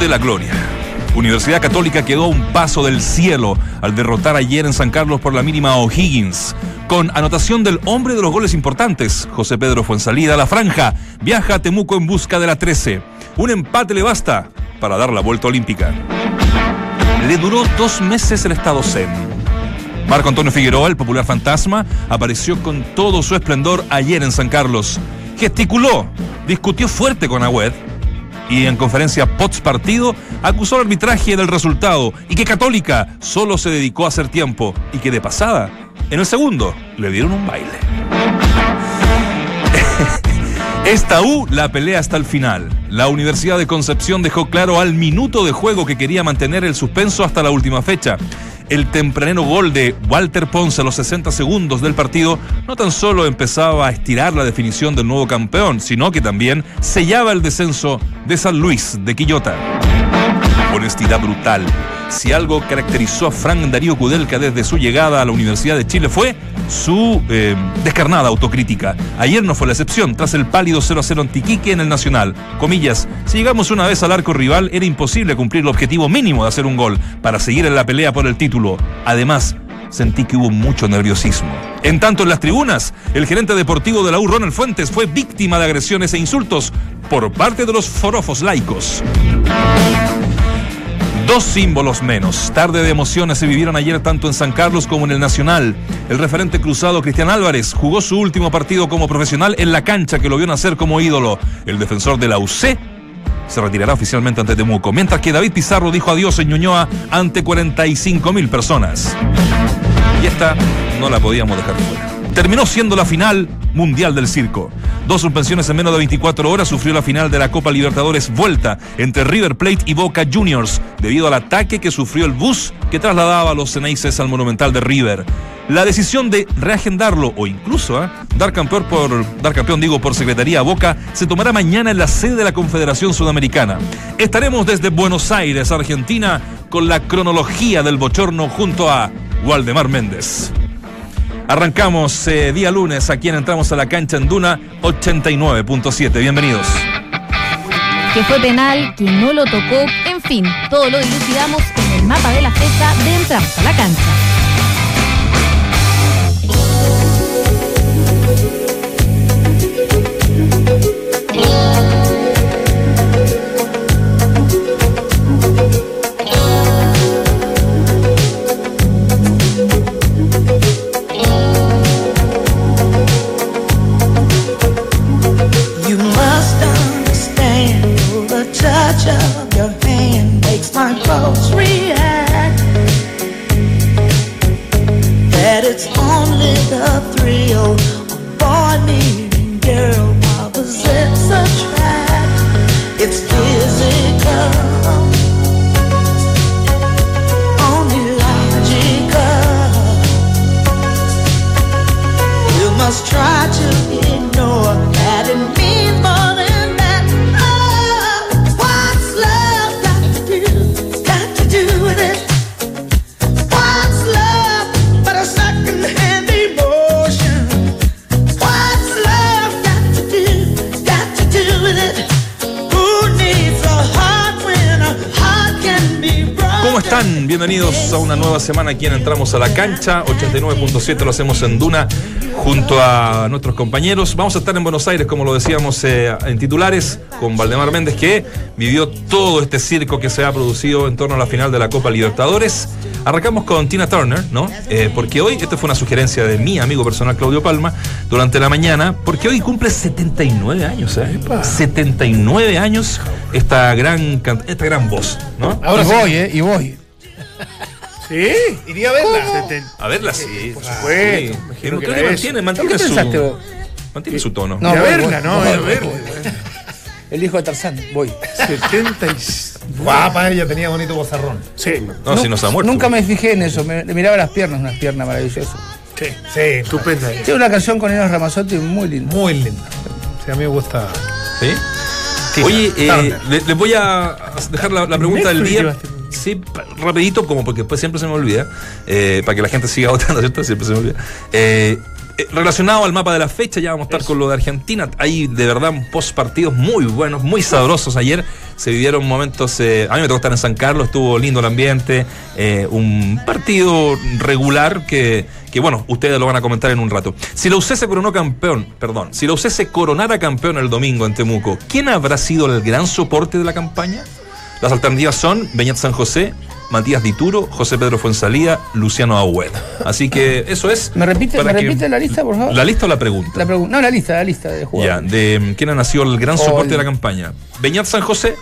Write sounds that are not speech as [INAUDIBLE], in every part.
De la Gloria. Universidad Católica quedó a un paso del cielo al derrotar ayer en San Carlos por la mínima O'Higgins. Con anotación del hombre de los goles importantes, José Pedro Fuensalida la franja, viaja a Temuco en busca de la 13. Un empate le basta para dar la vuelta olímpica. Le duró dos meses el estado zen. Marco Antonio Figueroa, el popular fantasma, apareció con todo su esplendor ayer en San Carlos. Gesticuló, discutió fuerte con Agüed y en conferencia post partido acusó al arbitraje del resultado y que Católica solo se dedicó a hacer tiempo y que de pasada, en el segundo, le dieron un baile. [LAUGHS] Esta U la pelea hasta el final. La Universidad de Concepción dejó claro al minuto de juego que quería mantener el suspenso hasta la última fecha. El tempranero gol de Walter Ponce a los 60 segundos del partido no tan solo empezaba a estirar la definición del nuevo campeón, sino que también sellaba el descenso de San Luis de Quillota. Honestidad brutal. Si algo caracterizó a Frank Darío Kudelka desde su llegada a la Universidad de Chile fue su eh, descarnada autocrítica. Ayer no fue la excepción, tras el pálido 0 a 0 Tiquique en el Nacional. Comillas, si llegamos una vez al arco rival era imposible cumplir el objetivo mínimo de hacer un gol para seguir en la pelea por el título. Además, sentí que hubo mucho nerviosismo. En tanto, en las tribunas, el gerente deportivo de la U, Ronald Fuentes, fue víctima de agresiones e insultos por parte de los forofos laicos. Dos símbolos menos. Tarde de emociones se vivieron ayer tanto en San Carlos como en el Nacional. El referente cruzado Cristian Álvarez jugó su último partido como profesional en la cancha que lo vio nacer como ídolo. El defensor de la UC se retirará oficialmente ante Temuco, mientras que David Pizarro dijo adiós en Ñuñoa ante 45 mil personas. Y esta no la podíamos dejar fuera. Terminó siendo la final mundial del circo. Dos suspensiones en menos de 24 horas sufrió la final de la Copa Libertadores Vuelta entre River Plate y Boca Juniors debido al ataque que sufrió el bus que trasladaba a los Ceneices al Monumental de River. La decisión de reagendarlo o incluso ¿eh? dar campeón por dar campeón digo por Secretaría Boca se tomará mañana en la sede de la Confederación Sudamericana. Estaremos desde Buenos Aires, Argentina, con la cronología del bochorno junto a Waldemar Méndez. Arrancamos eh, día lunes, aquí en Entramos a la Cancha en Duna 89.7. Bienvenidos. Que fue penal, que no lo tocó, en fin, todo lo dilucidamos en el mapa de la fecha de Entramos a la Cancha. That it's only the thrill of boy meeting girl opposites attract. It's physical, only logical. You must try to Bienvenidos a una nueva semana aquí en Entramos a la Cancha. 89.7 lo hacemos en Duna junto a nuestros compañeros. Vamos a estar en Buenos Aires, como lo decíamos eh, en titulares, con Valdemar Méndez, que vivió todo este circo que se ha producido en torno a la final de la Copa Libertadores. Arrancamos con Tina Turner, ¿no? Eh, porque hoy, esta fue una sugerencia de mi amigo personal Claudio Palma, durante la mañana, porque hoy cumple 79 años, ¿eh? 79 años esta gran, esta gran voz, ¿no? Ahora y sí. voy, ¿eh? Y voy. [LAUGHS] ¿Sí? Iría a verla. A verla, sí, por supuesto, supuesto. imagino que Creo era que eso. mantiene, ¿Qué su, pensaste vos? mantiene su tono. No, Ir a voy, verla, voy, ¿no? voy, Ir a voy, verla. El hijo de Tarzán, voy. 70 y... [LAUGHS] Guapa, ella tenía bonito bozarrón. Sí, No, si nos ha muerto. Nunca me fijé en eso, me, le miraba las piernas, unas piernas maravillosas. sí. Sí, Estupenda. Tiene una canción con Enos Ramazzotti muy linda. muy linda. Sí, a mí me gusta. ¿Sí? Sí, Oye, eh, le- les voy a dejar la, la pregunta del Netflix día. llevaste. Sí, rapidito, como porque después siempre se me olvida, eh, para que la gente siga [LAUGHS] votando, ¿cierto? Siempre se me olvida. Eh, Eh, relacionado al mapa de la fecha, ya vamos a estar con lo de Argentina. Hay de verdad post partidos muy buenos, muy sabrosos. Ayer se vivieron momentos. eh, a mí me tocó estar en San Carlos, estuvo lindo el ambiente. eh, un partido regular que, que, bueno, ustedes lo van a comentar en un rato. Si la UC se coronó campeón, perdón, si la UC se coronara campeón el domingo en Temuco, ¿quién habrá sido el gran soporte de la campaña? Las alternativas son Beñat San José, Matías Dituro, José Pedro Fuensalía, Luciano Agüed. Así que eso es. ¿Me repite, ¿me repite la lista, por favor? ¿La lista o la pregunta? La pregunta. No, la lista, la lista de Ya, jugadores. de mm, quién ha nacido el gran Oh, soporte el- de la campaña. Beñat San José,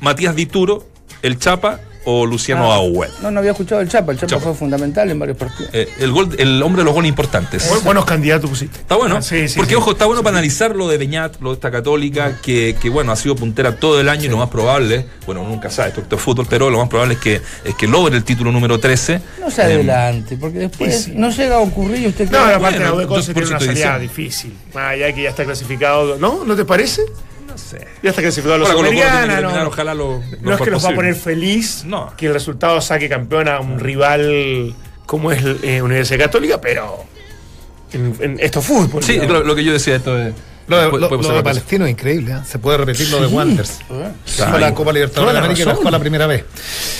Matías Dituro, El Chapa o Luciano Ah. No, no había escuchado el Chapa. El Chapa, Chapa. fue fundamental en varios partidos. Eh, el, gol, el hombre de los goles importantes. Bu- Buenos candidatos pusiste. Está bueno. Ah, sí, sí, Porque, sí. ojo, está bueno para analizar lo de Beñat, lo de esta católica, que, que, bueno, ha sido puntera todo el año y lo más probable, bueno, nunca sabe esto, es fútbol, pero lo más probable es que, es que logre el título número 13. No se Eh, adelante, porque después no llega a ocurrir y usted No, aparte bueno, la por tiene una salida difícil. Más allá de que ya está clasificado. ¿No? ¿No te parece? No sé. Ya está clasificado a los Ahora con lo tiene que Sudamericana, terminar, no, ojalá lo, lo no es que nos va a poner feliz No. que el resultado saque campeón a un rival como es eh, Universidad Católica, pero en, en esto es fútbol. Sí, lo, lo que yo decía, esto es. Lo de, lo- de. Palestino es increíble, ¿eh? Se puede repetir lo de. Claro. Fue la Copa Libertadores de América y la la primera vez.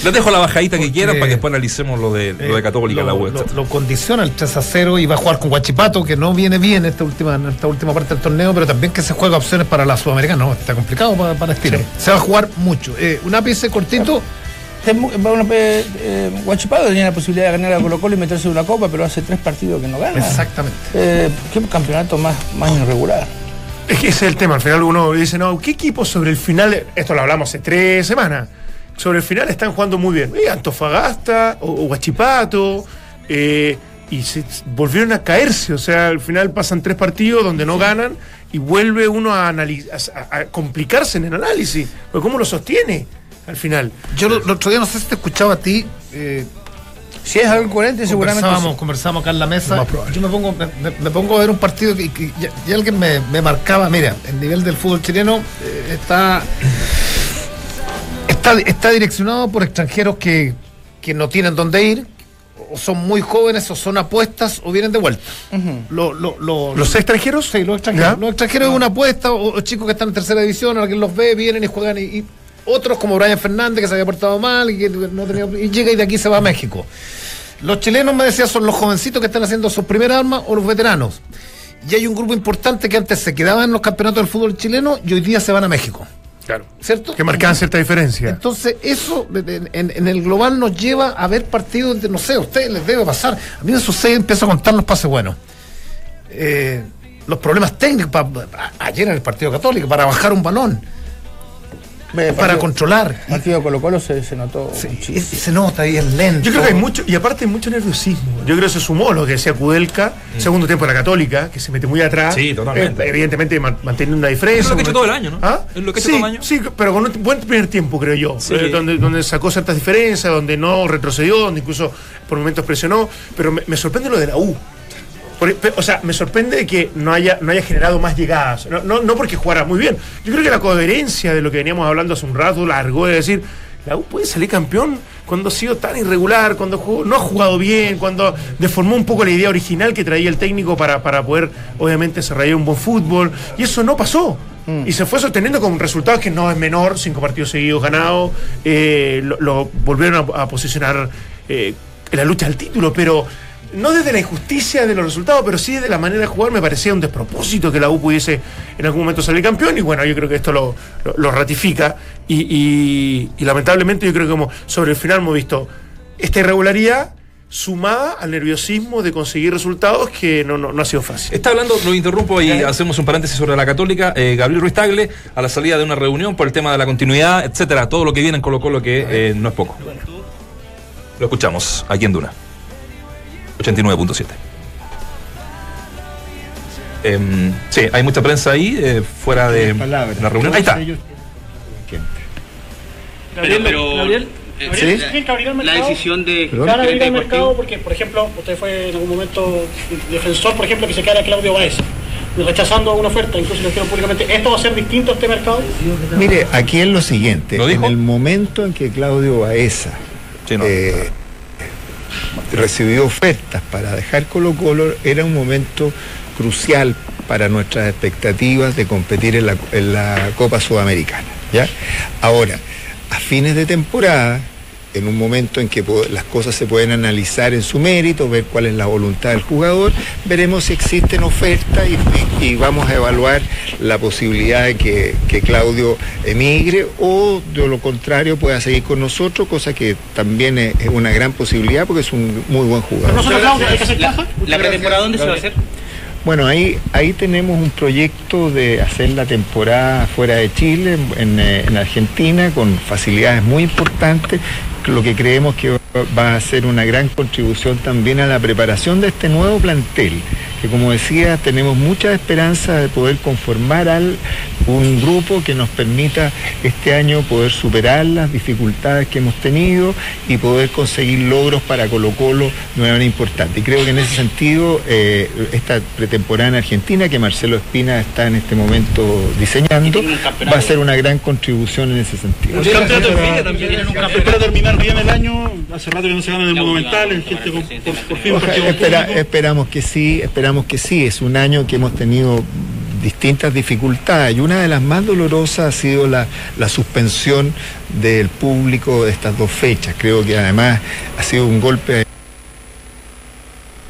Les dejo la bajadita que quieran para que después analicemos lo de, lo de Católica, Eh, la web. lo- lo condiciona el 3 a 0 y va a jugar con Guachipato, que no viene bien esta última, en esta última parte del torneo, pero también que se juega opciones para la Sudamericana. No, está complicado para, Palestino. Se va a jugar mucho. Eh, un ápice cortito. Eh, eh, Guachipato tenía la posibilidad de ganar a Colo Colo y meterse en una copa, pero hace tres partidos que no gana. Exactamente. Eh, qué campeonato más, más irregular. Es que ese es el tema. Al final uno dice, no, ¿qué equipos sobre el final? Esto lo hablamos hace tres semanas. Sobre el final están jugando muy bien. Eh, Antofagasta o, eh, y se volvieron a caerse. O sea, al final pasan tres partidos donde no ganan y vuelve uno a, complicarse en el análisis. Pero ¿cómo lo sostiene al final? Yo el otro día no sé si te escuchaba a ti. eh, Si es algo coherente, seguramente. conversábamos, sí. conversábamos acá en la mesa. Yo me pongo, me, me- pongo a ver un partido que, que- y, y alguien me, me marcaba, mira, el nivel del fútbol chileno eh, está, está está direccionado por extranjeros que, que no tienen dónde ir, o son muy jóvenes, o son apuestas, o vienen de vuelta. Lo- lo- lo- ¿Los extranjeros? Sí, los extranjeros. ¿Ya? Los extranjeros es una apuesta, o, o chicos que están en tercera división, alguien los ve, vienen y juegan. Y, y otros como Brian Fernández, que se había portado mal y que no tenía. Y llega y de aquí se va a México. Los chilenos, me decía, son los jovencitos que están haciendo sus primeras armas o los veteranos. Y hay un grupo importante que antes se quedaba en los campeonatos del fútbol chileno y hoy día se van a México. Claro. ¿Cierto? Que marcaban cierta diferencia. Entonces, eso en, en- en el global nos lleva a ver partidos de, no sé, a ustedes les debe pasar. A mí me sucede, empiezo a contar los pases buenos. Eh, los problemas técnicos, pa- ayer en el partido católico, para bajar un balón, para partido- controlar. El partido de Colo Colo se, se notó Sí, se nota y es lento. Yo creo que hay mucho, y aparte hay mucho nerviosismo. Yo creo que se sumó lo que decía Kudelka, segundo tiempo de la Católica, que se mete muy atrás. Sí, totalmente. Eh, evidentemente man- manteniendo una diferencia. Es lo que ha hecho todo el año, ¿no? ¿Ah? Es lo que ha hecho sí, todo el año. Sí, pero con un buen primer tiempo, creo yo. Sí. Eh, donde, donde sacó ciertas diferencias, donde no retrocedió, donde incluso por momentos presionó. Pero me, me sorprende lo de la U. O sea, me sorprende que no haya, no haya generado más llegadas. No, no, no porque jugara muy bien. Yo creo que la coherencia de lo que veníamos hablando hace un rato largó de decir, la U puede salir campeón cuando ha sido tan irregular, cuando jugó- no ha jugado bien, cuando deformó un poco la idea original que traía el técnico para, para poder, obviamente, desarrollar un buen fútbol. Y eso no pasó. Y se fue sosteniendo con resultados que no es menor, cinco partidos seguidos ganados, eh, lo, lo volvieron a, a posicionar eh, en la lucha al título, pero no desde la injusticia de los resultados, pero sí de la manera de jugar, me parecía un despropósito que la U pudiese en algún momento salir campeón, y bueno, yo creo que esto lo, lo- lo ratifica, y, y- y lamentablemente yo creo que como sobre el final hemos visto esta irregularidad sumada al nerviosismo de conseguir resultados que no, no, no ha sido fácil. Está hablando, lo interrumpo y hacemos un paréntesis sobre la Católica. eh, Gabriel Ruiz Tagle, a la salida de una reunión por el tema de la continuidad, etcétera, todo lo que viene en Colo Colo que eh, no es poco. Lo escuchamos aquí en Duna. 89.7. Em, sí, hay mucha prensa ahí, eh, fuera de la reunión. Ahí está. Gabriel, pero- Gabriel, eh, Gabriel, ¿sí? ¿tienen que abrir el La mercado? decisión de ¿Se van a abrir el gerente mercado porque, por ejemplo, usted fue en algún momento defensor, por ejemplo, que se quedara Claudio Baez, rechazando una oferta, incluso lo dijeron públicamente, ¿esto va a ser distinto a este mercado? Mire, aquí es lo siguiente. En el momento en que Claudio Baeza Sí, no. eh, recibió ofertas para dejar Colo Colo, era un momento crucial para nuestras expectativas de competir en la, en la Copa Sudamericana. ¿ya? Ahora, a fines de temporada, en un momento en que las cosas se pueden analizar en su mérito, ver cuál es la voluntad del jugador, veremos si existen ofertas y, y- y vamos a evaluar la posibilidad de que, que Claudio emigre o de lo contrario pueda seguir con nosotros, cosa que también es, es una gran posibilidad porque es un muy buen jugador. No solo Claudio, hay que hacer caja. ¿La pretemporada dónde se va a hacer? Bueno, ahí, ahí tenemos un proyecto de hacer la temporada fuera de Chile, en, en Argentina, con facilidades muy importantes, lo que creemos que va a ser una gran contribución también a la preparación de este nuevo plantel, que como decía, tenemos mucha esperanza de poder conformar al, un grupo que nos permita este año poder superar las dificultades que hemos tenido y poder conseguir logros para Colo Colo de una manera importante. Y creo que en ese sentido, eh, esta pretemporada en Argentina, que Marcelo Espina está en este momento diseñando, va a ser una gran contribución en ese sentido. El campeonato en Villa también tienen un campeonato. Espera terminar bien el año. Hace rato que no se gana en el Monumental. el gente con- por, por fin espera- esperamos que sí, esperamos que sí. Es un año que hemos tenido distintas dificultades y una de las más dolorosas ha sido la, la suspensión del público de estas dos fechas. Creo que además ha sido un golpe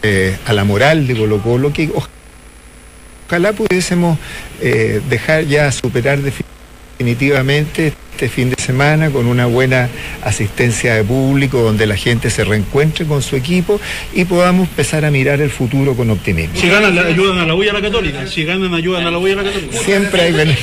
eh, a la moral de Colo Colo que oja- ojalá pudiésemos eh, dejar ya superar definitivamente este fin de semana con una buena asistencia de público donde la gente se reencuentre con su equipo y podamos empezar a mirar el futuro con optimismo. Si ganan, le ayudan a la U y a la Católica. Si ganan, ayudan a la U y a la Católica. Siempre hay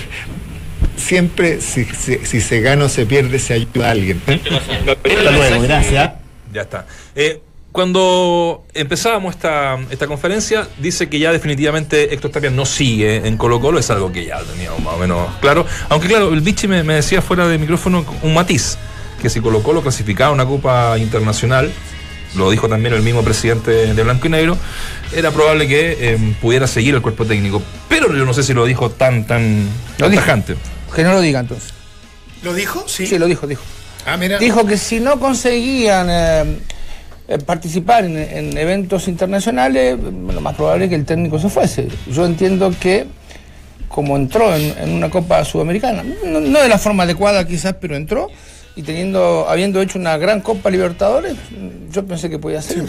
siempre si, si- si se gana o se pierde se ayuda a alguien. Hasta luego, gracias. Ya está. Eh, cuando empezábamos esta, esta conferencia, dice que ya definitivamente Héctor Tapia no sigue en Colo Colo, es algo que ya teníamos más o menos claro. Aunque claro, el Vichy me, me decía fuera de micrófono un matiz, que si Colo Colo clasificaba una Copa Internacional, lo dijo también el mismo presidente de Blanco y Negro, era probable que eh, pudiera seguir el cuerpo técnico. Pero yo no sé si lo dijo tan, tan, tan dijo. tajante. Que no lo diga entonces. ¿Lo dijo? Sí. Sí, lo dijo, dijo. Ah, mira. Dijo que si no conseguían eh, participar en, en eventos internacionales, eh, lo más probable es que el técnico se fuese. Yo entiendo que como entró en, una Copa Sudamericana, no, no de la forma adecuada quizás, pero entró y teniendo, habiendo hecho una gran Copa Libertadores, yo pensé que podía ser.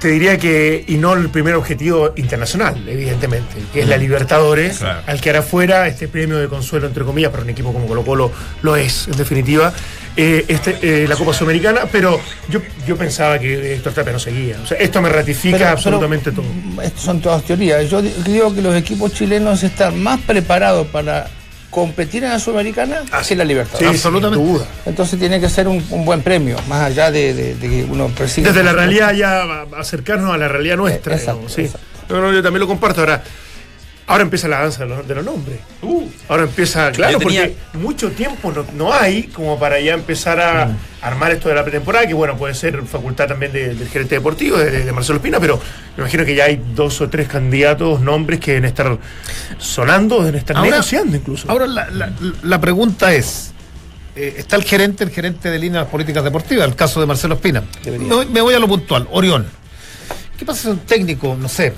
Te diría que, y no el primer objetivo internacional, evidentemente, que es la Libertadores, Claro. al que hará fuera este premio de consuelo, entre comillas, para un equipo como Colo Colo lo es, en definitiva, eh, este, eh, la Copa Sudamericana, pero yo, yo pensaba que Héctor Tapia no seguía. O sea, esto me ratifica Pero- absolutamente todo. Estas son todas teorías. Yo di- digo que los equipos chilenos están más preparados para competir en la Sudamericana que en la Libertad. Sí, absolutamente. Sin duda. Entonces tiene que ser un, un buen premio, más allá de, de- de que uno persigue. Desde la realidad ya acercarnos a la realidad nuestra. Eh, exacto, digamos, sí. exacto. No, no, yo también lo comparto. Ahora, ahora empieza la danza de los, de los nombres. ahora empieza, claro, tenía- porque mucho tiempo no, no hay como para ya empezar a Mm. armar esto de la pretemporada, que bueno, puede ser facultad también de- del gerente deportivo, de, de Marcelo Espina, pero me imagino que ya hay dos o tres candidatos, nombres que deben estar sonando, deben estar Ahora- negociando incluso. Ahora la, la- la pregunta es, eh, está el gerente, el gerente de líneas políticas deportivas, el caso de Marcelo Espina. Me, voy- me voy a lo puntual, Orión. ¿Qué pasa si un técnico, no sé,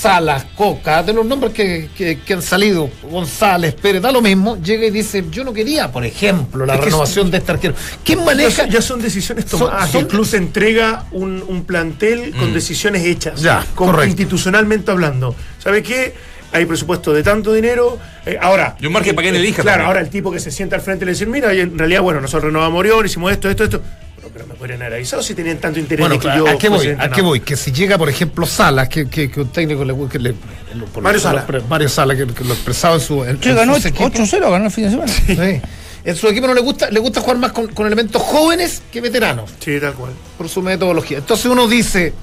Salas, Coca, de los nombres que, que- que han salido, González, Pérez, da lo mismo, llega y dice, yo no quería, por ejemplo, la Es renovación de este arquero. ¿Quién maneja? Ya son, son decisiones Son- tomadas. son- el club se entrega un, un plantel con decisiones hechas. Ya, con- correcto. institucionalmente hablando. ¿Sabe qué? Hay presupuesto de tanto dinero. eh, ahora. Y un margen para que él elija Claro, también. ahora el tipo que se sienta al frente le dice, mira, en realidad, bueno, nosotros renovamos Orión, hicimos esto, esto, esto. Pero me podrían haber avisado si tenían tanto interés Bueno, de que ¿a- yo. ¿a qué voy? fuese ¿A entrenador. qué voy? Que si llega, por ejemplo, Salas, que, que, que un técnico le, que le- Mario lo- Sala. lo- Mario Sala, que, que lo expresaba en su. En, ganó sus equipos. 8-0, ganó el fin de semana. Sí. En su equipo no le gusta, le gusta jugar más con, con elementos jóvenes que veteranos, Sí, tal cual. por su metodología. Entonces uno dice,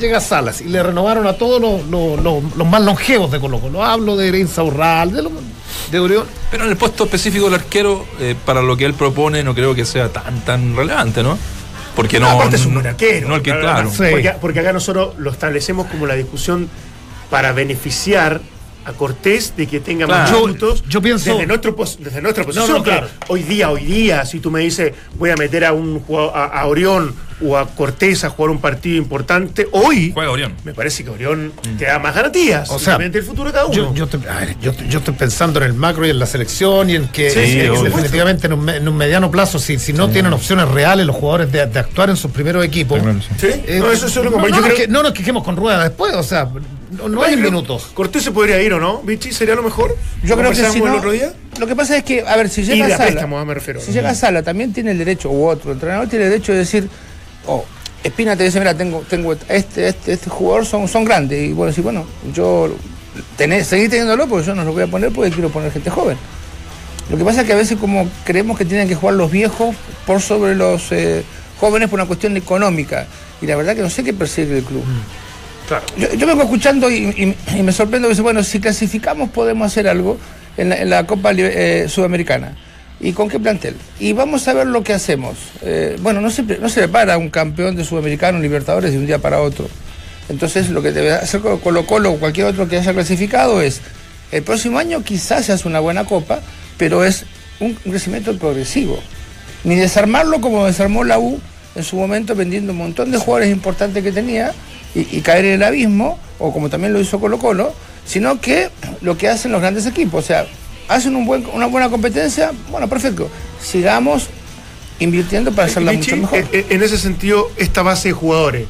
llega Salas y le renovaron a todos los, los- los- los más longevos de Colo Colo. Hablo de Insaurral, de, los- de Orión. Pero en el puesto específico del arquero, eh, para lo que él propone, no creo que sea tan tan relevante, ¿no? Porque no. aparte es un no- buen arquero. No el que, La claro. Porque, porque acá nosotros lo establecemos como la discusión para beneficiar a Cortés de que tenga más Claro. minutos Yo pienso- desde, nuestro desde nuestra posición. no, claro. que Hoy día, hoy día, si tú me dices voy a meter a un jugador, a, a Orión o a Cortés a jugar un partido importante, hoy Juega Orión. me parece que Orión te da más garantías. O sea, del futuro de cada uno. Yo, yo, te- a ver, yo, yo estoy pensando en el macro y en la selección y en que, Sí, en sí, que definitivamente en un, me- en un mediano plazo, si, si no tienen opciones reales los jugadores de, de actuar en sus primeros equipos. ¿Sí? eh, no, eso es lo que no, yo no, creo que- no nos quejemos con rueda después, o sea, no, no hay minutos. Cortés se podría ir o no, Vichy, sería lo mejor. Yo creo que si no, el otro día. lo que pasa es que, a ver, si llega a Sala, préstamo, me refiero. si llega a Sala, también tiene el derecho, u otro entrenador tiene el derecho de decir, oh, Espina te dice, mira, tengo, tengo este, este, este jugador son, son grandes, y bueno, decir, bueno, yo tenés, seguí teniéndolo porque yo no lo voy a poner porque quiero poner gente joven. Lo que pasa es que a veces como creemos que tienen que jugar los viejos por sobre los eh, jóvenes por una cuestión económica. Y la verdad que no sé qué persigue el club. Claro. Yo, yo vengo escuchando y, y- y me sorprendo que dice, bueno, si clasificamos podemos hacer algo en la, en la Copa eh, Sudamericana. ¿Y con qué plantel? Y vamos a ver lo que hacemos. Eh, bueno, no se, no se prepara un campeón de Sudamericano, Libertadores, de un día para otro. Entonces, lo que debe hacer Colo Colo o cualquier otro que haya clasificado es, el próximo año quizás se hace una buena copa, pero es un crecimiento progresivo. Ni desarmarlo como desarmó la U en su momento vendiendo un montón de jugadores importantes que tenía y, y caer en el abismo, o como también lo hizo Colo Colo, sino que lo que hacen los grandes equipos, o sea, hacen un buen, una buena competencia, bueno, perfecto, sigamos invirtiendo para hacerla Vichy, mucho mejor. eh, eh, en ese sentido, esta base de jugadores.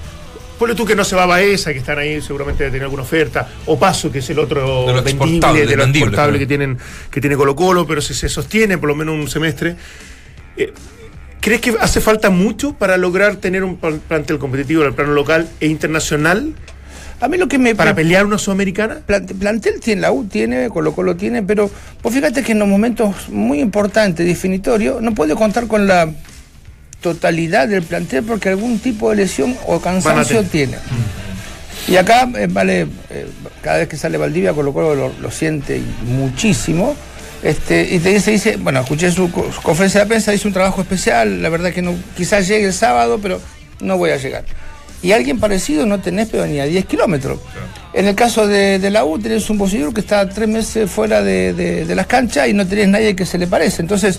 Ponle tú que no se va a Baeza, que están ahí, seguramente debe tener alguna oferta. O Paso, que es el otro De lo vendible, exportable, de lo vendible, exportable claro. que, tienen, que tiene Colo Colo, pero si se sostiene por lo menos un semestre. eh, ¿Crees que hace falta mucho para lograr tener un plan- plantel competitivo en el plano local e internacional A mí lo que me... para pelear una sudamericana? Plante- plantel tiene, la U tiene, Colo Colo tiene, pero pues fíjate que en los momentos muy importantes, definitorios, no puede contar con la totalidad del plantel porque algún tipo de lesión o cansancio tiene. Y acá, eh, vale, eh, cada vez que sale Valdivia, Colo Colo lo, lo siente muchísimo. Este, y te dice, dice, bueno, escuché su, co- su conferencia de prensa, hizo un trabajo especial, la verdad que no, quizás llegue el sábado, pero no voy a llegar. Y alguien parecido no tenés, pero ni a 10 kilómetros. En el caso de, la U, tenés un posible que está tres meses fuera de, las canchas y no tenés nadie que se le parece. Entonces,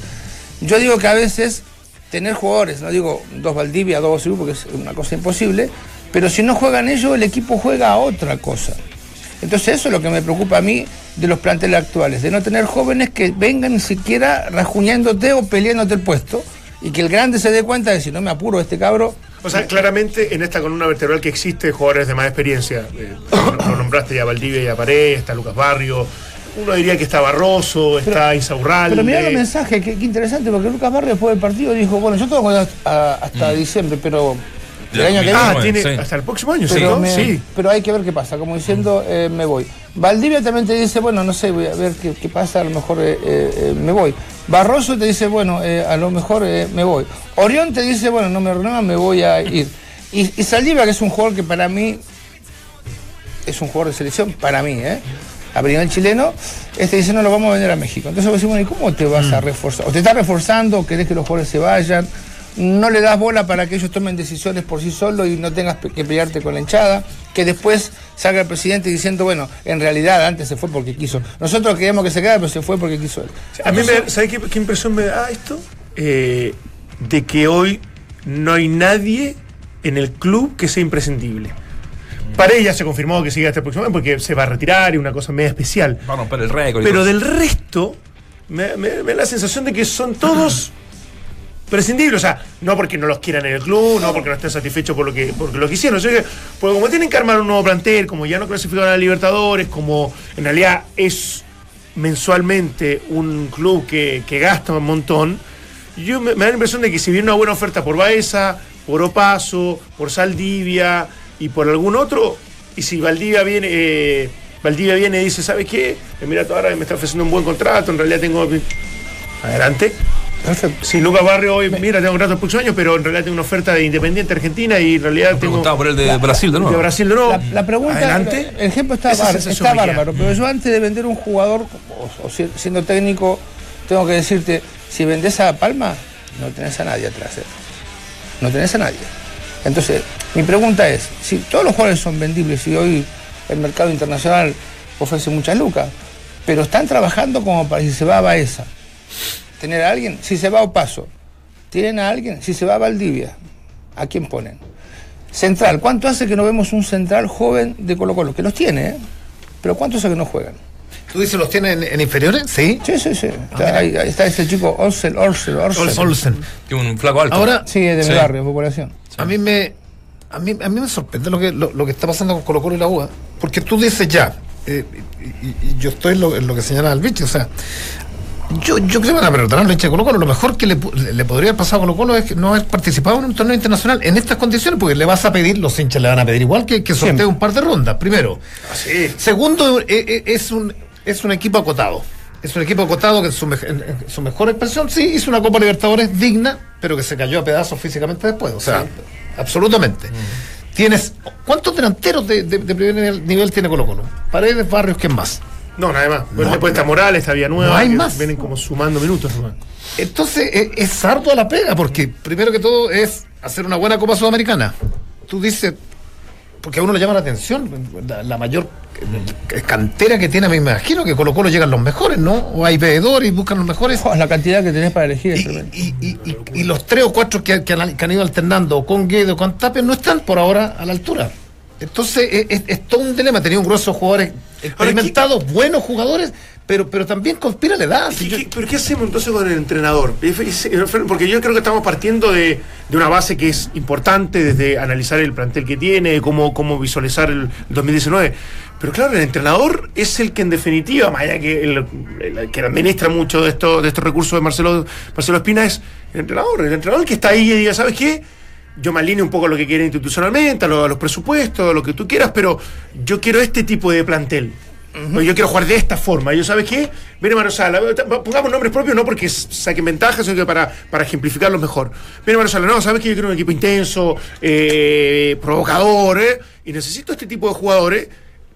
yo digo que a veces tener jugadores, no digo dos Valdivia, dos Bosirú, porque es una cosa imposible, pero si no juegan ellos, el equipo juega a otra cosa. Entonces eso es lo que me preocupa a mí de los planteles actuales, de no tener jóvenes que vengan ni siquiera rajuñándote o peleándote el puesto y que el grande se dé cuenta de si no me apuro este cabro. O sea, claramente en esta columna vertebral que existe jugadores de más experiencia. Eh, lo nombraste ya Valdivia y a Paredes, está Lucas Barrio. Uno diría que está Barroso, está Insaurralde. Pero mirá los mensajes, qué, interesante, porque Lucas Barrio después del partido dijo, bueno, yo tengo hasta, hasta diciembre, pero el año que Ah, viene... tiene sí. hasta el próximo año, Pero, Sí. pero hay que ver qué pasa, como diciendo, eh, me voy. Valdivia también te dice, bueno, no sé, voy a ver qué, qué pasa, a lo mejor eh, eh, eh, me voy. Barroso te dice, bueno, eh, a lo mejor eh, me voy. Orión te dice, bueno, no me renuevan, me voy a ir. Y, y que es un jugador que para mí es un jugador de selección, para mí, ¿eh? A nivel chileno, este dice, no lo vamos a vender a México. Entonces vos decís, bueno, ¿y cómo te vas a reforzar? O te estás reforzando, querés que los jugadores se vayan, no le das bola para que ellos tomen decisiones por sí solos y no tengas que pelearte con la hinchada, que después salga el presidente diciendo, bueno, en realidad antes se fue porque quiso. Nosotros queríamos que se quedara, pero se fue porque quiso él. A mí, me, ¿sabes qué, qué impresión me da esto? Eh, de que hoy no hay nadie en el club que sea imprescindible. Para ella se confirmó que sigue hasta el próximo año porque se va a retirar y una cosa media especial. Va a romper el récord. Pero del resto, me, me- me da la sensación de que son todos prescindibles. O sea, no porque no los quieran en el club, no porque no estén satisfechos por lo que, por lo que hicieron. Porque como tienen que armar un nuevo plantel, como ya no clasificaron a Libertadores, como en realidad es mensualmente un club que, que gasta un montón, yo me, da la impresión de que si viene una buena oferta por Baeza, por Opaso, por Saldivia y por algún otro, y si Valdivia viene, eh, Valdivia viene y dice, ¿sabes qué? Mira, ahora me está ofreciendo un buen contrato, en realidad tengo... Adelante. Perfecto. Sí, Lucas Barrio hoy, mira, tengo contrato el próximo año, pero en realidad tengo una oferta de Independiente Argentina y en realidad tengo... Preguntaba por el de Brasil de nuevo. De Brasil de nuevo. La, la pregunta, Adelante. el ejemplo está, bar- está me bárbaro, pero yo antes de vender un jugador, o, o si- siendo técnico, tengo que decirte, si vendés a Palma, no tenés a nadie atrás. ¿eh? No tenés a nadie. Entonces, mi pregunta es, si todos los jugadores son vendibles y hoy el mercado internacional ofrece muchas lucas, pero están trabajando como para si se va a Baeza, tener a alguien, si se va a Opaso, tienen a alguien, si se va a Valdivia, ¿A quién ponen? Central, ¿cuánto hace que no vemos un central joven de Colo Colo? Que los tiene, ¿eh? Pero ¿cuánto hace que no juegan? ¿Tú dices los tienes en, en inferiores? Sí. Sí, sí, sí. Está, ahí, ahí está ese chico Orsel, Orsel, Orsel. Olsen. Que un flaco alto. Ahora, Sí, es de Sí. mi barrio, población. a mí me a mí, a mí me sorprende lo que, lo, lo que está pasando con Colo Colo y la UA. Porque tú dices ya, eh, y, y- y yo estoy en lo, en lo que señala el bicho, o sea, yo, yo creo que van a perdonar la leche de Colo Colo. Lo mejor que le, le- podría haber pasado a Colo Colo es que no haber participado en un torneo internacional en estas condiciones, porque le vas a pedir, los hinchas le van a pedir igual que, que sortee un par de rondas, primero. Segundo, eh, eh, es un es un equipo acotado. Es un equipo acotado que en su, mej- en- en su mejor expresión sí hizo una Copa Libertadores digna, pero que se cayó a pedazos físicamente después. O sea, absolutamente. Tienes. ¿Cuántos delanteros de, de- de primer nivel, nivel tiene Colo Colo? Paredes, Barrios, ¿quién más? No, nada más. Bueno, No, después está Morales, está Villanueva. no hay que más. Vienen como sumando minutos nomás. Entonces es, es ardua la pega, porque primero que todo es hacer una buena Copa Sudamericana. Tú dices, porque a uno le llama la atención, la, la mayor cantera que tiene, me imagino que Colo Colo llegan los mejores, ¿no? O hay veedores y buscan los mejores. Oh, la cantidad que tenés para elegir es Y, tremenda. y- y- y- y los tres o cuatro que, que han, que han ido alternando con Guedo, con Tapia, no están por ahora a la altura. Entonces es, es- es todo un dilema. Tenía un grueso de jugadores experimentados, buenos jugadores, pero, pero también conspira la edad. ¿Qué- qué- ¿Pero qué hacemos entonces con el entrenador? Porque yo creo que estamos partiendo de, de una base que es importante, desde analizar el plantel que tiene, cómo, cómo visualizar el 2019. Pero claro, el entrenador es el que en definitiva, más allá que el, el que administra mucho de, esto, de estos recursos de Marcelo, Marcelo Espina, es el entrenador. El entrenador que está ahí y diga, ¿sabes qué? Yo me alineo un poco a lo que quiere institucionalmente, a, lo- a los presupuestos, a lo que tú quieras, pero yo quiero este tipo de plantel. Yo quiero jugar de esta forma. Yo, ¿sabes qué? Mire, Marosala, pongamos nombres propios, no porque saquen ventajas, sino que para, para ejemplificarlos mejor. Mire, Marosala, no, ¿sabes que Yo quiero un equipo intenso, eh, provocador, ¿eh? Y necesito este tipo de jugadores.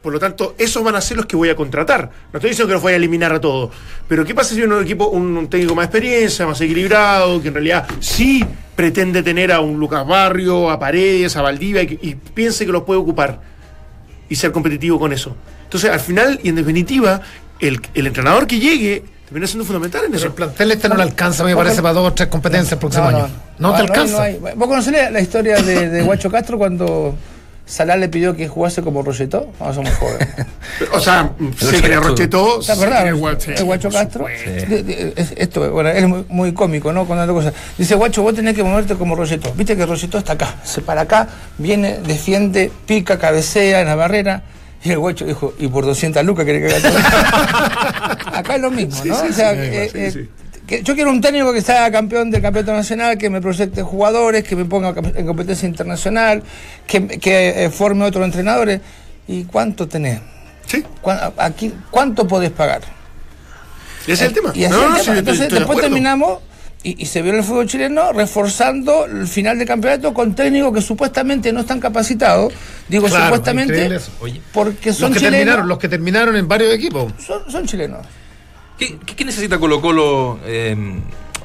Por lo tanto, esos van a ser los que voy a contratar. No estoy diciendo que los voy a eliminar a todos. Pero ¿qué pasa si un equipo, un, un técnico más experiencia, más equilibrado, que en realidad sí pretende tener a un Lucas Barrio, a Paredes, a Valdivia, y, piense que los puede ocupar? y ser competitivo con eso. Entonces, al final y en definitiva, el, el entrenador que llegue termina siendo fundamental en Pero eso. el plantel este no le alcanza, me parece, para dos o tres competencias el próximo año. No, te alcanza. hay. ¿Vos conocés la, la historia de, de Guacho Castro cuando Salah le pidió que jugase como Rosetó? No, somos [LAUGHS] jóvenes. O sea, Rochetó. ¿Te acordás? sí, el Guacho Castro. esto, bueno, es muy, muy cómico, ¿no? Contando cosas. Dice, Guacho, vos tenés que moverte como Rosetó. Viste que Rosetó está acá, se para acá, viene, defiende, pica, cabecea en la barrera. Y el Guacho dijo, y por 200 lucas querés que haga todo?" [LAUGHS] Acá es lo mismo, ¿no? sí, o sea, sí, eh, sí, eh, sí. que yo quiero un técnico que sea campeón del campeonato nacional, que me proyecte jugadores, que me ponga en competencia internacional, que, que eh, forme otros entrenadores. ¿Y cuánto tenés? Sí, ¿Cuá- Aquí, ¿Cuánto podés pagar? ese es el tema. Y así No, el no, tema. sí, Entonces, después terminamos, y, y se vio en el fútbol chileno, reforzando el final del campeonato con técnicos que supuestamente no están capacitados. Digo Claro, supuestamente. Oye, porque Los son que chilenos. terminaron, los que terminaron en varios equipos. Son, son chilenos. ¿Qué, qué- necesita Colo Colo? eh,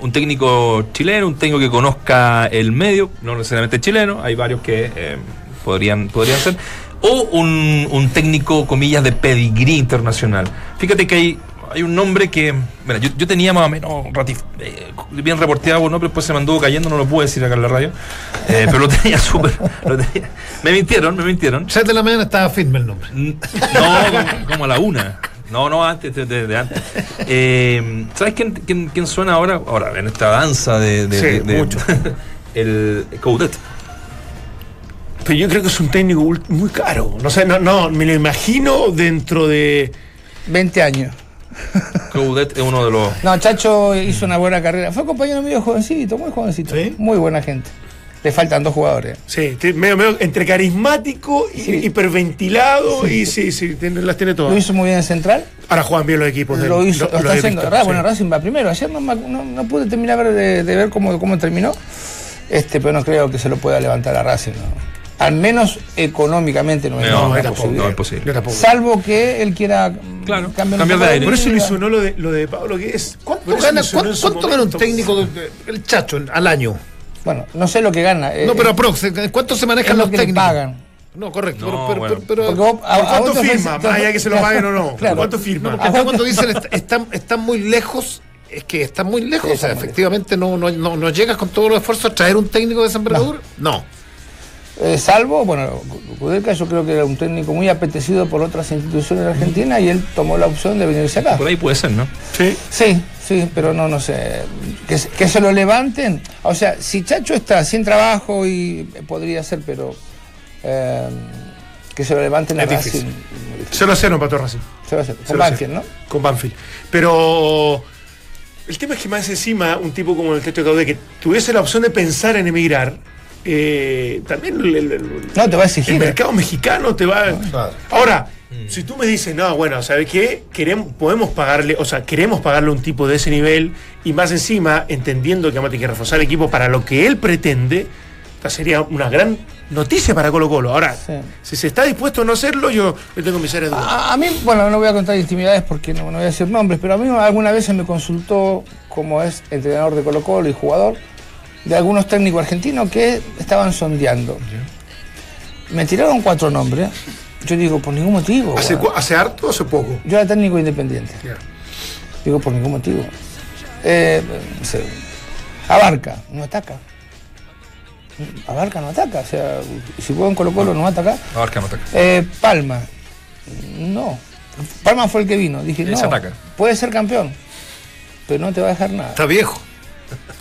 un técnico chileno, un técnico que conozca el medio, no necesariamente chileno, hay varios que eh, podrían, podrían ser, o un, un técnico, comillas, de pedigrí internacional. Fíjate que hay, hay un nombre que, bueno, yo, yo tenía más o menos ratif- eh, bien reporteado, ¿no? pero después se me anduvo cayendo, no lo pude decir acá en la radio, eh, [LAUGHS] pero lo tenía súper, me mintieron, me mintieron. 7 de la mañana estaba firme el nombre. No, como, como a la una. No, no, antes, de, de- de antes. [LAUGHS] Eh, ¿Sabes quién, quién, quién suena ahora? Ahora, en esta danza de... de- Sí, de- de- mucho. [LAUGHS] el Coudet. Pero yo creo que es un técnico muy caro. No sé, no, no, me lo imagino dentro de. 20 años. Coudet es uno de los... No, Chacho hizo una buena carrera. Fue compañero mío jovencito, muy jovencito. ¿Sí? Muy buena gente. Le faltan dos jugadores. Sí, medio, medio entre carismático y Sí. hiperventilado y sí, sí, tiene- las tiene Lo todas. hizo muy bien en Central. Ahora juegan bien los equipos. de- Lo hizo, lo- lo está haciendo. visto, sí. Bueno, Racing va primero. Ayer no, no, no pude terminar de, de ver cómo, cómo terminó. Este, pero no creo que se lo pueda levantar a Racing. ¿no? Al menos económicamente no, hay No, poco, posibilidad. no, es posible. Salvo que él quiera mm, Claro, cambiar, cambiar de aire. Por eso me sonó lo de, lo de Pablo, que es. ¿Cuánto gana, cuánto, cuánto gana un técnico, de- el Chacho, al año? Bueno, no sé lo que gana. eh, No, pero eh, aprox, ¿cuánto se es manejan lo los que le técnicos? pagan. No, correcto. No, pero, pero, bueno. pero- pero- Porque vos- a- ¿Cuánto firma? Más allá que se lo paguen o no. [LAUGHS] Claro. ¿Cuánto firma? porque acá cuando dicen est- están, están muy lejos, es que está muy lejos. Sí, o sea, efectivamente no, no, no, no llegas con todos los esfuerzos a traer un técnico de esa envergadura. No. Eh, salvo, bueno, Kudelka yo creo que era un técnico muy apetecido por otras instituciones de Argentina y él tomó la opción de venirse acá. Por ahí puede ser, ¿no? Sí. Sí, sí, pero no, no sé. Que, se- que se lo levanten. O sea, si Chacho está sin trabajo y podría ser, pero eh, que se lo levanten a Racing. difícil. 0 a 0 empató Racing. Se va a hacer. Se Con lo sé. Banfield, ¿no? Con Banfield. Pero el tema es que más encima, un tipo como el Teto Caudé, que tuviese la opción de pensar en emigrar, eh, también el, el- No, te va a exigir, el eh. mercado mexicano te va. Claro. Ahora, si tú me dices, no, bueno, ¿sabes qué? Queremos, podemos pagarle, o sea, queremos pagarle a un tipo de ese nivel y más encima, entendiendo que vamos a tener que reforzar el equipo para lo que él pretende, esta sería una gran noticia para Colo Colo. Ahora, Sí. si se está dispuesto a no hacerlo, yo, yo tengo mis serias dudas. A, a mí, bueno, no voy a contar intimidades porque no, no voy a decir nombres, pero a mí alguna vez se me consultó como es entrenador de Colo Colo y jugador de algunos técnicos argentinos que estaban sondeando. Me tiraron cuatro nombres. Yo digo, por ningún motivo. ¿Hace, ¿Hace harto o hace poco? Yo era técnico independiente. Digo, por ningún motivo. Eh, se- Abarca, no ataca. Abarca, no ataca. O sea, si juega en Colo Colo, no va a atacar. A ver qué ataca. Eh, Palma, no. Palma fue el que vino. Dije, Él no, ataca. puede ser campeón, pero no te va a dejar nada. Está viejo.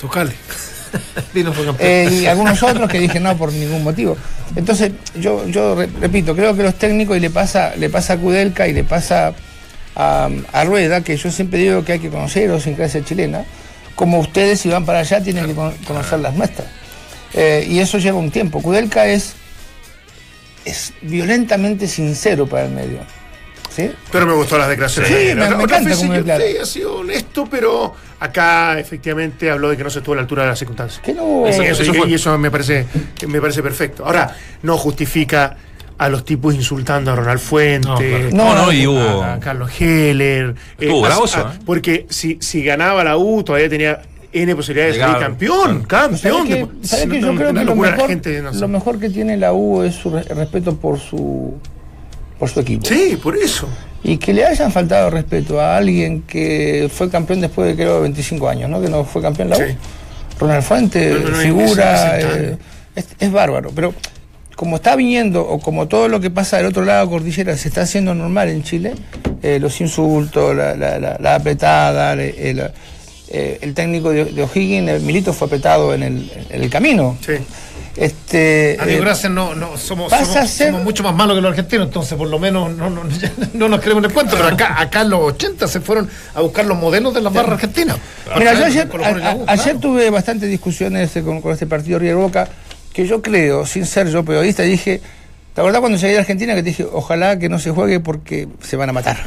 Tocale. [LAUGHS] Eh, y algunos otros que dije no por ningún motivo. Entonces, yo, yo re- repito, creo que los técnicos, y le pasa, le pasa a Kudelka y le pasa a, a Rueda, que yo siempre digo que hay que conocer idiosincrasia chilena, como ustedes si van para allá tienen que con- conocer las nuestras. Eh, y eso lleva un tiempo. Kudelka es, es violentamente sincero para el medio. ¿Sí? Pero me gustó las declaraciones. Sí, de me- me Otra- encanta cómo sí, ha sido honesto, pero acá efectivamente habló de que no se estuvo a la altura de las circunstancias. Que no, Eso, eh, eso- eso y- fue. y eso me parece, que me parece perfecto. Ahora, no justifica a los tipos insultando a Ronald Fuente, No, claro. No, No, y hubo. a, a Carlos Heller. Estuvo a- bravo a- eso, ¿eh? Porque si, si ganaba la U, todavía tenía N posibilidades de salir Llegar. campeón. ¿Sabes Campeón. de- ¿Sabes qué? una- Yo creo que lo mejor, gente, no sé. lo mejor que tiene la U es su re- respeto por su, por su equipo. Sí, por eso. Y que le hayan faltado respeto a alguien que fue campeón después de creo 25 años, ¿no? Que no fue campeón la U. Sí. Ronald Fuente, No, no, no, figura, eh, es, es bárbaro. Pero como está viniendo, o como todo lo que pasa del otro lado de Cordillera se está haciendo normal en Chile, eh, los insultos, la, la- la- la apretada, el, el- eh, el técnico de, de O'Higgins, el Milito fue apretado en el, en el camino. Sí. Este, A Dios eh, gracias, no, no, somos, somos, a ser- somos mucho más malos que los argentinos, entonces por lo menos no, no, [LAUGHS] no nos creemos en el cuento. Pero acá, acá en los 80 se fueron a buscar los modelos de las barras argentinas. Mira, yo ayer, la a- ayer tuve bastantes discusiones eh, con, con este partido River Boca, que yo creo, sin ser yo periodista, dije, ¿te acordás cuando llegué a Argentina que te dije, ojalá que no se juegue porque se van a matar?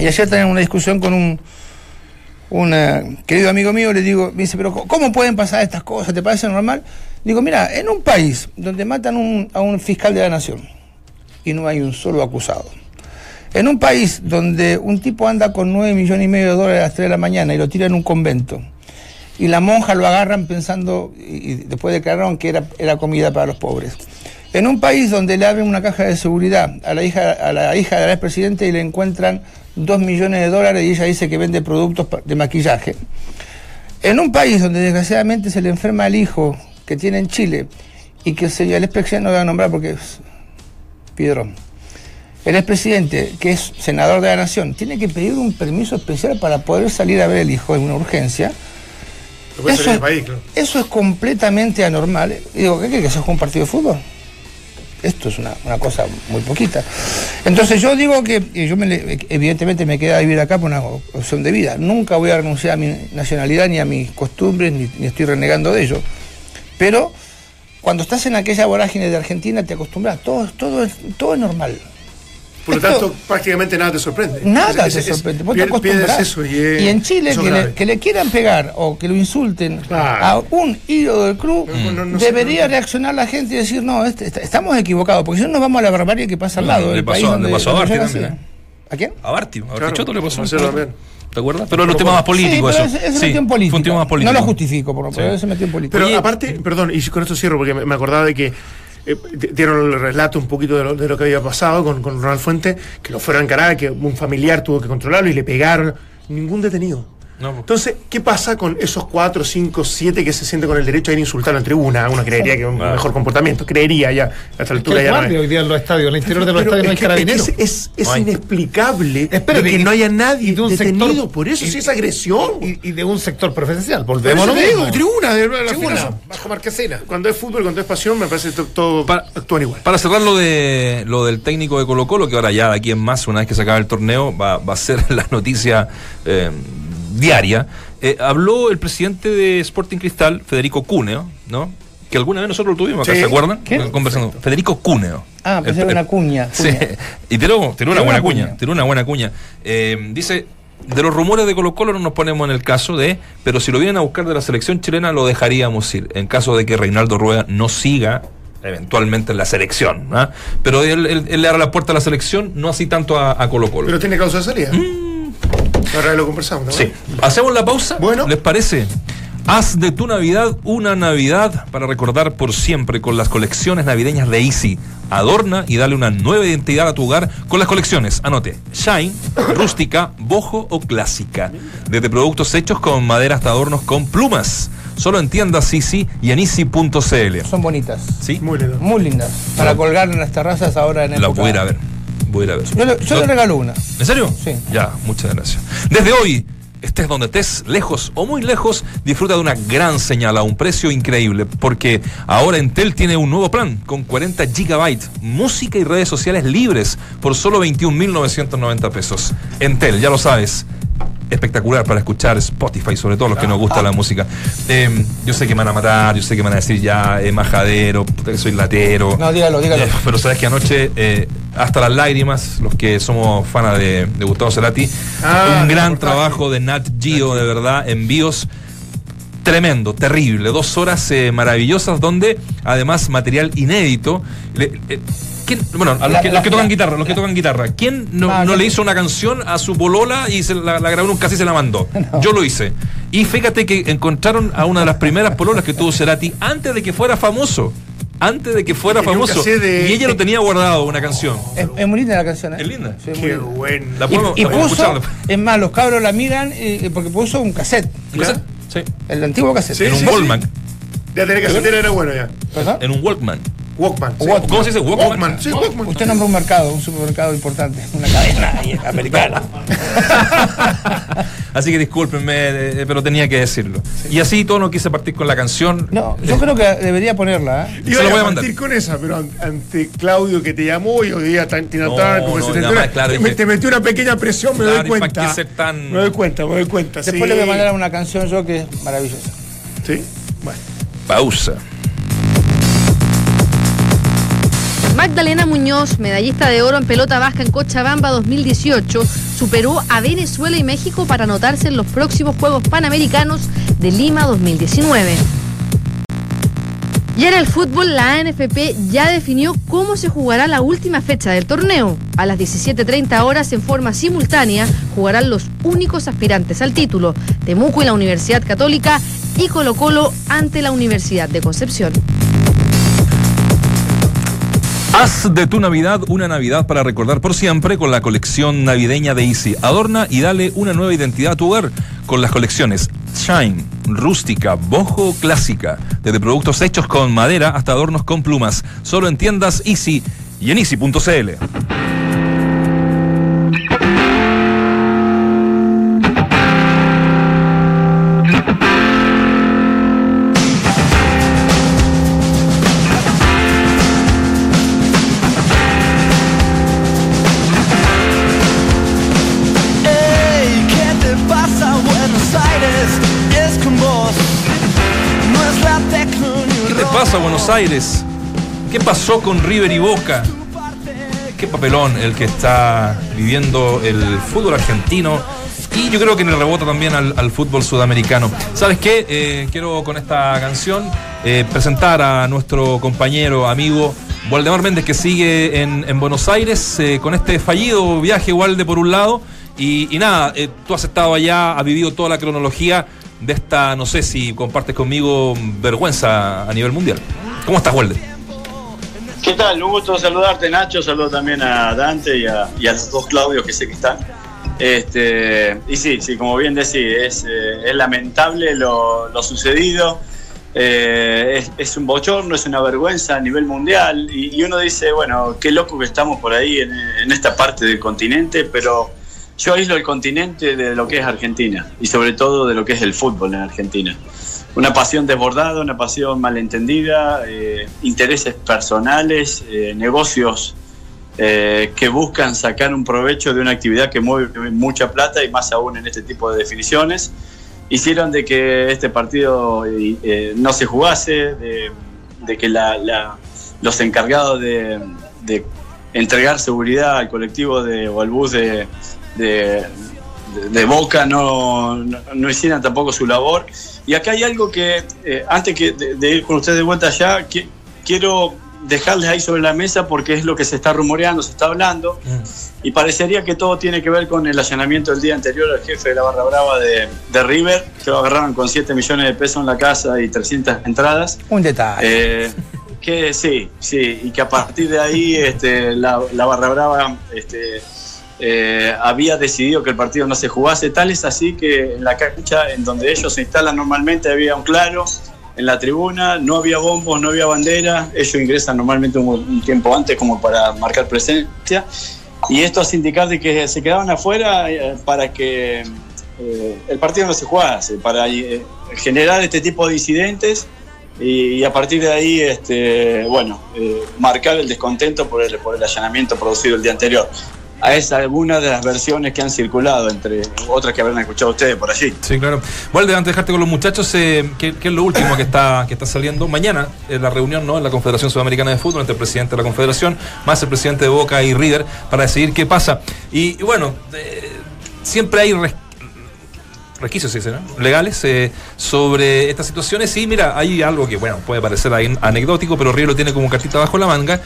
Y ayer tenía una discusión con un, un querido amigo mío, le digo, me dice, pero ¿cómo- ¿cómo pueden pasar estas cosas? ¿Te parece normal? Digo, mira, en un país donde matan a un fiscal de la nación y no hay un solo acusado, en un país donde un tipo anda con 9 millones y medio de dólares a las 3 de la mañana y lo tira en un convento, y la monja lo agarran pensando, y, después declararon que era, era comida para los pobres. En un país donde le abren una caja de seguridad a la hija, a la hija del expresidente y le encuentran 2 millones de dólares y ella dice que vende productos de maquillaje. En un país donde desgraciadamente se le enferma el hijo que tiene en Chile y que el señor, el expresidente no lo voy a nombrar porque es Piedrón. El expresidente, que es senador de la nación, tiene que pedir un permiso especial para poder salir a ver el hijo en una urgencia. Eso es, del país, claro. eso es completamente anormal. Y digo, ¿qué quiere que se juegue un partido de fútbol? Esto es una, una cosa muy poquita. Entonces yo digo que y yo me evidentemente me queda vivir acá por una opción de vida. Nunca voy a renunciar a mi nacionalidad ni a mis costumbres, ni, ni estoy renegando de ello. Pero cuando estás en aquella vorágine de Argentina te acostumbras, todo, todo, es, todo es normal. Por lo Esto- tanto, prácticamente nada te sorprende. Nada Es- te es- sorprende, vos te pier- acostumbras. eso y, es- y en Chile, que le, grave. que le quieran pegar o que lo insulten Claro. a un ídolo del club, No, no, no sé, debería no. reaccionar la gente y decir, no, este- est- estamos equivocados, porque si no nos vamos a la barbarie que pasa al lado. le del pasó- país le donde- pasó a yo también, nací. ¿A quién? A Barty, a Claro, Bartichotto le pasó. También. ¿Te acuerdas? Pero era un tema más político sí, eso. pero ese- ese Sí, metió en política. Fue un tema más político. No lo justifico, por lo pero ese metió en política. Pero aparte, perdón, y con esto cierro porque me, acordaba de que eh, di- dieron el relato un poquito de lo, de lo que había pasado con, con Ronald Fuente, que lo fueron a encarar, que un familiar tuvo que controlarlo y le pegaron. Ningún detenido. No, po. Entonces, ¿qué pasa con esos cuatro, cinco, siete que se sienten con el derecho a ir a insultarlo en tribuna? Uno creería que es un Ah. mejor comportamiento, creería ya a esta altura ¿Qué ya no es. guardia hoy día en los estadios? En el interior de los Pero estadios no hay es es carabineros. Es, es- es No hay. inexplicable Espérate, de que y- no haya nadie y de un detenido sector- por eso, y- si es agresión. Y, y de un sector profesional. Volvemos a lo digo, mismo. tribuna, de la Tribuna, final. bajo marquesina. Cuando es fútbol, cuando es pasión, me parece que to- todo Para- actúan igual. Para cerrar lo, de, lo del técnico de Colo Colo, que ahora ya de aquí en más, una vez que se acabe el torneo, va, va a ser [LAUGHS] la noticia eh, diaria. Eh, habló el presidente de Sporting Cristal, Federico Cuneo, ¿no? Que alguna vez nosotros lo tuvimos acá, Sí. ¿se acuerdan? ¿Quién? Conversando. Federico Cuneo. Ah, pensé una cuña. [LAUGHS] Sí, y tiró, tiró una buena cuña, tiró una buena cuña. Eh, dice, de los rumores de Colo Colo no nos ponemos en el caso de, pero si lo vienen a buscar de la selección chilena lo dejaríamos ir, en caso de que Reinaldo Rueda no siga eventualmente en la selección. ¿ah? Pero él, él- él le abre la puerta a la selección, no así tanto a, a Colo Colo. Pero tiene causa de salida. Ahora lo conversamos. ¿no? Sí. ¿Hacemos la pausa? Bueno. ¿Les parece? Haz de tu Navidad una Navidad para recordar por siempre con las colecciones navideñas de Easy. Adorna y dale una nueva identidad a tu hogar con las colecciones. Anote, Shine, rústica, bojo o clásica. Desde productos hechos con madera hasta adornos con plumas. Solo en tiendas Easy y en easy.cl. Son bonitas. ¿Sí? Muy lindo. Muy lindas. Para colgar en las terrazas ahora en La época- voy a ir a ver. Voy a ir a ver. Yo le, yo le regalo una. ¿En serio? Sí. Ya, muchas gracias. Desde hoy, estés donde estés, lejos o muy lejos, disfruta de una gran señal a un precio increíble, porque ahora Entel tiene un nuevo plan con 40 gigabytes, música y redes sociales libres por solo 21.990 pesos. Entel, ya lo sabes. Espectacular para escuchar Spotify, sobre todo los que nos gusta la música. Eh, yo sé que me van a matar, yo sé que me van a decir ya eh, majadero, puta que soy latero. No, dígalo, dígalo. Eh, pero sabes que anoche, eh, hasta las lágrimas, los que somos fanas de, de Gustavo Cerati, Ah, un gran trabajo de Nat Geo, de verdad, envíos tremendo, terrible, dos horas eh, maravillosas donde además material inédito. le- ¿quién- bueno, a los, La- que, la- los que tocan la- guitarra, los que tocan guitarra, ¿quién no, le hizo una canción a su bolola y se la, la grabó en un cassette y se la mandó? [LAUGHS] Yo lo hice. Y fíjate que encontraron a una de las primeras pololas que tuvo Cerati antes de que fuera famoso. Antes de que fuera Tenía famoso. cassette de- Y ella lo tenía guardado, una canción. Es, es muy linda la canción, ¿eh? Es linda. Sí, muy Qué. La Y, podemos- y la podemos puso, es más, los cabros la miran eh, porque puso un cassette. ¿Un cassette? Sí. El antiguo cassette. Sí, En un sí, Walkman. Ya tenía que hacer era bueno ya. ¿Perdón? En un Walkman. Walkman. sí. Walkman. ¿Cómo se dice? Walkman. Walkman, sí, Walkman. Usted nombró un mercado, un supermercado importante, una cadena ahí, [LAUGHS] americana. [LAUGHS] Así que discúlpenme, eh, pero tenía que decirlo. Y así todo no quise partir con la canción. No, yo creo que debería ponerla. ¿eh? Se lo a, voy a partir con esa, pero an- ante Claudio que te llamó y hoy día tan Tina No, como no, se te, nada una, claro, te- dije- te metió una pequeña presión, me Claro, doy ¿y para cuenta. ser tan- Me doy cuenta, me doy cuenta. Después sí. le voy a mandar una canción yo que es maravillosa. Sí, bueno. Pausa. Magdalena Muñoz, medallista de oro en pelota vasca en Cochabamba 2018, superó a Venezuela y México para anotarse en los próximos Juegos Panamericanos de Lima 2019. Y en el fútbol, la ANFP ya definió cómo se jugará la última fecha del torneo. A las 17.30 horas, en forma simultánea, jugarán los únicos aspirantes al título, Temuco y la Universidad Católica, y Colo Colo ante la Universidad de Concepción. Haz de tu Navidad una Navidad para recordar por siempre con la colección navideña de Easy. Adorna y dale una nueva identidad a tu hogar con las colecciones Shine, rústica, bojo, clásica. Desde productos hechos con madera hasta adornos con plumas. Solo en tiendas Easy y en easy.cl. pasa, Buenos Aires? ¿Qué pasó con River y Boca? Qué papelón el que está viviendo el fútbol argentino y yo creo que le rebota también al, fútbol sudamericano. ¿Sabes qué? Eh, quiero con esta canción eh, presentar a nuestro compañero, amigo Waldemar Méndez que sigue en, en Buenos Aires eh, con este fallido viaje, Walde, por un lado. Y, y nada, tú has estado allá, has vivido toda la cronología de esta, no sé si compartes conmigo, vergüenza a nivel mundial. ¿Cómo estás, Walde? ¿Qué tal? Un gusto saludarte, Nacho. Saludo también a Dante y a, los dos Claudios que sé que están. Este, y sí, sí, como bien decís, es, eh, lamentable lo, sucedido. Eh, es, un bochorno, es una vergüenza a nivel mundial. Y, y uno dice, bueno, qué loco que estamos por ahí en esta parte del continente, pero yo aíslo el continente de lo que es Argentina y sobre todo de lo que es el fútbol en Argentina. Una pasión desbordada, una pasión malentendida, eh, intereses personales, eh, negocios eh, que buscan sacar un provecho de una actividad que mueve mucha plata y más aún en este tipo de definiciones. Hicieron de que este partido eh, no se jugase, de, que los encargados de, de entregar seguridad al colectivo de, o al bus de, de, de- de Boca no, no, no hicieran tampoco su labor. Y acá hay algo que, eh, antes que de, de ir con ustedes de vuelta allá, que, quiero dejarles ahí sobre la mesa porque es lo que se está rumoreando, se está hablando. Y parecería que todo tiene que ver con el allanamiento del día anterior al jefe de la barra brava de, de River, que lo agarraron con 7 millones de pesos en la casa y 300 entradas. Un detalle. Eh, que sí, sí, y que a partir de ahí este, la, la Barra Brava este, eh, había decidido que el partido no se jugase. Tal es así que en la cancha en donde ellos se instalan normalmente había un claro en la tribuna, no había bombos, no había bandera. Ellos ingresan normalmente un, tiempo antes como para marcar presencia. Y esto hace indicar de que se quedaban afuera eh, para que eh, el partido no se jugase, para generar este tipo de incidentes y, a partir de ahí, este, bueno, marcar el descontento por el, por el allanamiento producido el día anterior. A es alguna de las versiones que han circulado, entre otras que habrán escuchado ustedes por allí. Sí, claro. Walde, antes de dejarte con los muchachos, eh, ¿qué, es lo último que está, que está saliendo? Mañana, en la reunión ¿no? en la Confederación Sudamericana de Fútbol entre el presidente de la Confederación, más el presidente de Boca y River, para decidir qué pasa. Y, bueno, eh, siempre hay res- resquicios sí, ¿no? legales eh, sobre estas situaciones. Y mira, hay algo que, bueno, puede parecer anecdótico, pero River lo tiene como cartita bajo la manga.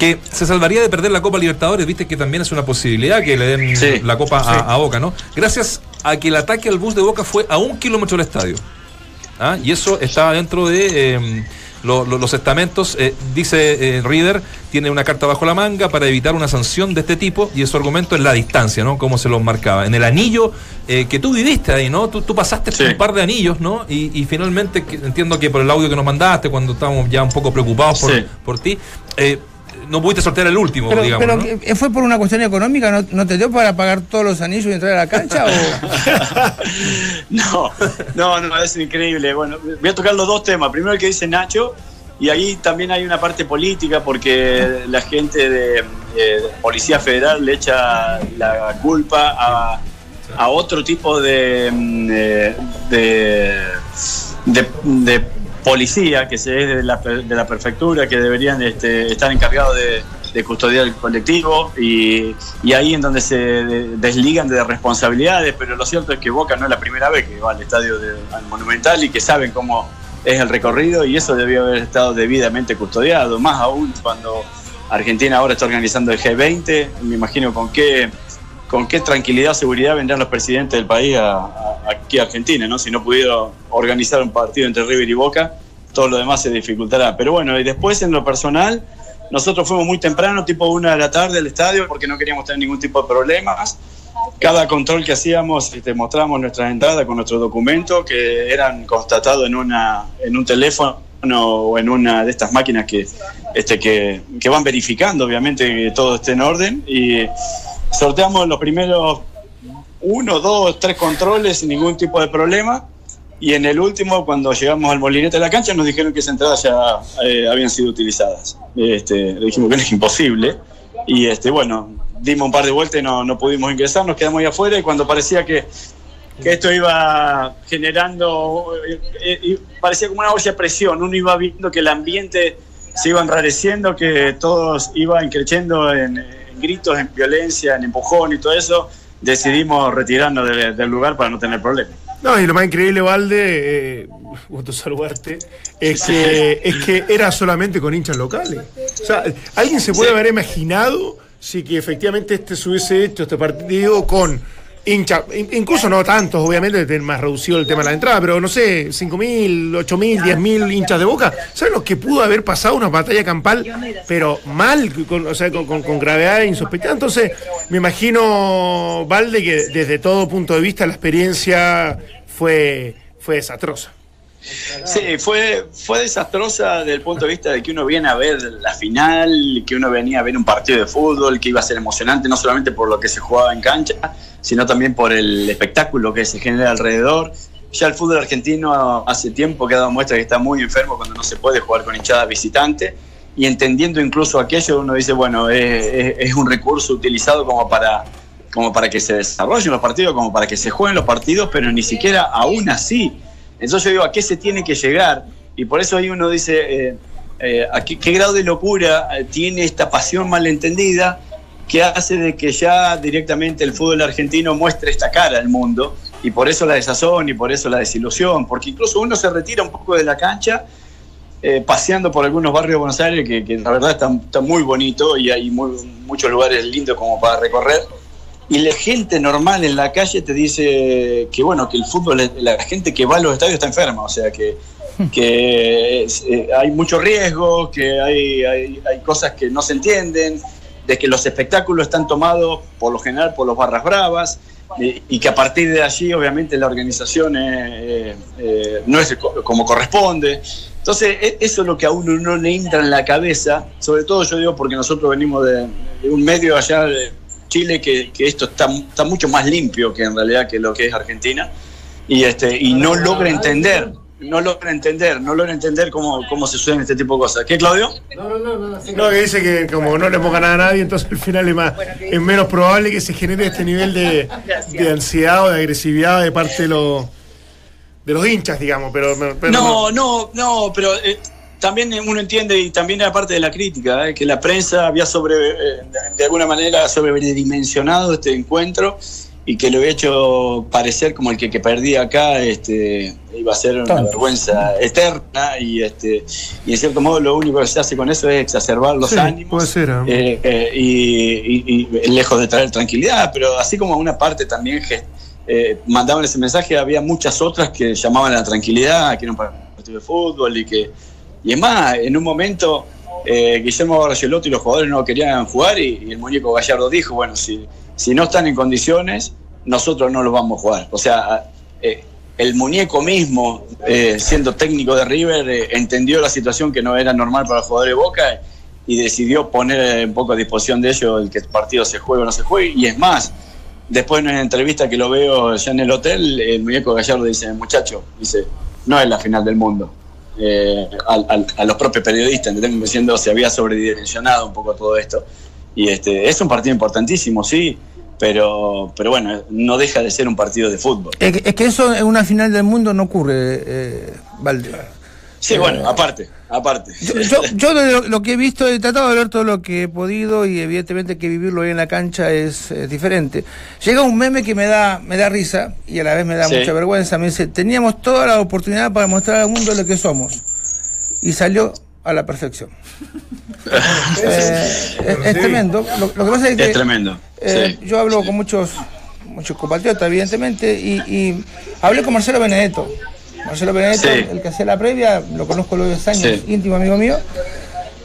Que se salvaría de perder la Copa Libertadores, viste que también es una posibilidad que le den Sí, la Copa a, sí. a Boca, ¿no? Gracias a que el ataque al bus de Boca fue a un kilómetro del estadio. ¿Ah? Y eso estaba dentro de eh, lo- lo- los estamentos. eh, dice eh, Reader, tiene una carta bajo la manga para evitar una sanción de este tipo y su argumento es la distancia, ¿no? Cómo se los marcaba. En el anillo eh, que tú viviste ahí, ¿no? Tú, tú pasaste Sí. un par de anillos, ¿no? Y, y finalmente, que- entiendo que por el audio que nos mandaste, cuando estábamos ya un poco preocupados por, Sí. por ti, eh, no pudiste sortear el último, Pero, digamos. pero ¿no? ¿qué- ¿fue por una cuestión económica? ¿No, no te dio para pagar todos los anillos y entrar a la cancha? o? [LAUGHS] No, no, no, es increíble. Bueno, voy a tocar los dos temas. Primero el que dice Nacho, y ahí también hay una parte política porque la gente de, eh, Policía Federal le echa la culpa a, a otro tipo de, mm, eh, de, de- de policía que se es de la, de la prefectura que deberían este, estar encargados de, custodiar el colectivo y, ahí en donde se de- desligan de responsabilidades, pero lo cierto es que Boca no es la primera vez que va al estadio de- al Monumental y que saben cómo es el recorrido y eso debió haber estado debidamente custodiado, más aún cuando Argentina ahora está organizando el G20, me imagino con qué con qué tranquilidad, seguridad vendrán los presidentes del país a, aquí a Argentina, ¿no? Si no pudieron organizar un partido entre River y Boca, todo lo demás se dificultará. Pero bueno, y después en lo personal, nosotros fuimos muy temprano, tipo una de la tarde al estadio, porque no queríamos tener ningún tipo de problemas. Cada control que hacíamos, este, mostramos nuestras entradas con nuestros documentos, que eran constatados en, una, en un teléfono o en una de estas máquinas que, este, que, que van verificando, obviamente, que todo esté en orden. Y sorteamos los primeros uno, dos, tres controles sin ningún tipo de problema. Y en el último, cuando llegamos al molinete de la cancha, nos dijeron que esas entradas ya eh, habían sido utilizadas. Este, le dijimos que era imposible. Y este, bueno, dimos un par de vueltas y no, no pudimos ingresar, nos quedamos ahí afuera. Y cuando parecía que, que esto iba generando, eh, eh, parecía como una olla de presión, uno iba viendo que el ambiente se iba enrareciendo, que todos iban creciendo en, en gritos, en violencia, en empujón y todo eso, decidimos retirarnos de- del lugar para no tener problemas. No, y lo más increíble, Valde, eh, gusto saludarte, es que, es que era solamente con hinchas locales. O sea, ¿alguien se puede Sí. haber imaginado si que efectivamente este se hubiese hecho este partido con hincha, in- incluso no tantos, obviamente, tienen más reducido el tema de la entrada, pero no sé, 5.000, 8.000, 10.000 hinchas de boca. ¿Saben lo que pudo haber pasado una batalla campal, pero mal, con, o sea, con, con- con gravedad insospechada? Entonces, me imagino, Valde, que desde todo punto de vista la experiencia fue, fue desastrosa. Sí, fue, fue desastrosa desde el punto de vista de que uno viene a ver la final, que uno venía a ver un partido de fútbol, que iba a ser emocionante no solamente por lo que se jugaba en cancha, sino también por el espectáculo que se genera alrededor. Ya el fútbol argentino hace tiempo que ha dado muestra que está muy enfermo cuando no se puede jugar con hinchada visitante y entendiendo incluso aquello uno dice, bueno, es, es- un recurso utilizado como para, como para que se desarrollen los partidos, como para que se jueguen los partidos, pero ni siquiera aún así. Entonces yo digo, ¿a qué se tiene que llegar? Y por eso ahí uno dice, eh, eh, ¿a qué, grado de locura eh, tiene esta pasión malentendida que hace de que ya directamente el fútbol argentino muestre esta cara al mundo? Y por eso la desazón y por eso la desilusión, porque incluso uno se retira un poco de la cancha paseando por algunos barrios de Buenos Aires que, la verdad está, está muy bonito y hay muchos lugares lindos como para recorrer. Y la gente normal en la calle te dice que bueno, que el fútbol, la gente que va a los estadios está enferma, o sea que, [LAUGHS] que es, eh, hay mucho riesgo, que hay, hay, hay cosas que no se entienden, de que los espectáculos están tomados por lo general por los barras bravas eh, y que a partir de allí obviamente la organización eh, eh, no es co- como corresponde. Entonces e- eso es lo que a uno no le entra en la cabeza, sobre todo yo digo porque nosotros venimos de, de un medio allá de Chile que, que esto está, está mucho más limpio que en realidad que lo que es Argentina y este y no logra entender no logra entender no logra entender cómo, cómo se suceden este tipo de cosas ¿qué Claudio? No, que dice que como no le hemos ganado a nadie, entonces al final es, más, es menos probable que se genere este nivel de, de ansiedad o de agresividad de parte de los, de los hinchas, digamos. Pero, pero no, no, no, pero eh, también uno entiende y también era parte de la crítica, eh, que la prensa había sobre, eh, de- alguna manera sobredimensionado este encuentro y que lo había hecho parecer como el que, que perdía acá este, iba a ser una vergüenza eterna y este y en cierto modo lo único que se hace con eso es exacerbar los Sí, ánimos puede ser. ¿eh? eh, y, y- y lejos de traer tranquilidad, pero así como una parte también que eh, mandaban ese mensaje, había muchas otras que llamaban a la tranquilidad, que un partido de fútbol y que. Y es más, en un momento eh, Guillermo Barcelotto y los jugadores no querían jugar y, y el muñeco Gallardo dijo, bueno, si, si no están en condiciones, nosotros no los vamos a jugar. O sea, eh, el muñeco mismo, eh, siendo técnico de River, eh, entendió la situación que no era normal para los jugadores de Boca y decidió poner un poco a disposición de ellos el que el partido se juegue o no se juegue. Y es más, después en una entrevista que lo veo ya en el hotel, el muñeco Gallardo dice, muchacho, dice, no es la final del mundo. Eh, al- a los propios periodistas, ¿entendés? diciendo se había sobredimensionado un poco todo esto. Y este, es un partido importantísimo, sí, pero, pero bueno, no deja de ser un partido de fútbol. Es que, es que eso en una final del mundo no ocurre, eh. Sí, bueno, aparte, aparte. Yo, yo, lo, lo que he visto, he tratado de ver todo lo que he podido y evidentemente que vivirlo ahí en la cancha es, eh, diferente. Llega un meme que me da, me da risa y a la vez me da Sí. mucha vergüenza. Me dice, teníamos toda la oportunidad para mostrar al mundo lo que somos. Y salió a la perfección. [LAUGHS] Eh, es, es tremendo. Lo, lo que pasa es que Es tremendo. eh, sí. yo hablo con muchos muchos compatriotas, evidentemente, y, y hablé con Marcelo Benedetto. Marcelo Benedetto, Sí. el que hacía la previa, lo conozco los 10 años, Sí. íntimo amigo mío,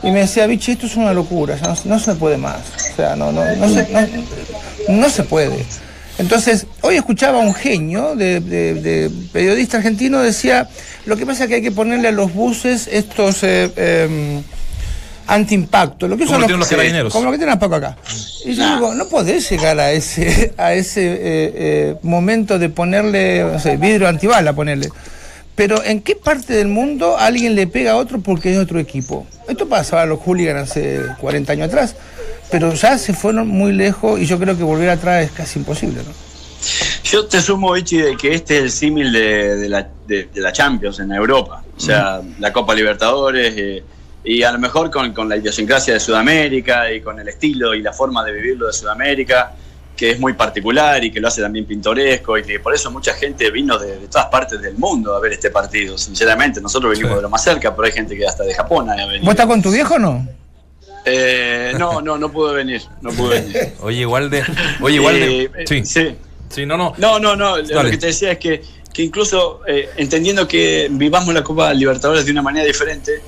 y me decía, Vichy, esto es una locura, ya no, no se puede más. O sea, no, no, no, se, no, no se puede. Entonces, hoy escuchaba a un genio de, de- de periodista argentino, decía, lo que pasa es que hay que ponerle a los buses estos... eh, em, anti-impacto, lo que son los carabineros. como lo que tienen a Paco acá. Y yo digo, no podés llegar a ese, a ese eh, eh, momento de ponerle, no sé, vidrio antibala, ponerle. Pero ¿en qué parte del mundo alguien le pega a otro porque es otro equipo? Esto pasaba a los hooligans hace 40 años atrás, pero ya se fueron muy lejos y yo creo que volver atrás es casi imposible, ¿no? Yo te sumo, Vichy, de que este es el símil de, de la, de- de la Champions en Europa. O sea, la Copa Libertadores eh, y a lo mejor con, con la idiosincrasia de Sudamérica y con el estilo y la forma de vivirlo de Sudamérica, que es muy particular y que lo hace también pintoresco y que por eso mucha gente vino de, de todas partes del mundo a ver este partido. Sinceramente, nosotros venimos Sí. de lo más cerca, pero hay gente que hasta de Japón ha venido. ¿Vos estás con tu viejo o no? Eh, no, no, no pude venir. No pude venir. [LAUGHS] Oye, igual de. Oye, igual de. Eh, Sí. sí. Sí, no, no. No, no, no. Lo que te decía es que, que incluso eh, entendiendo que vivamos la Copa Libertadores de una manera diferente,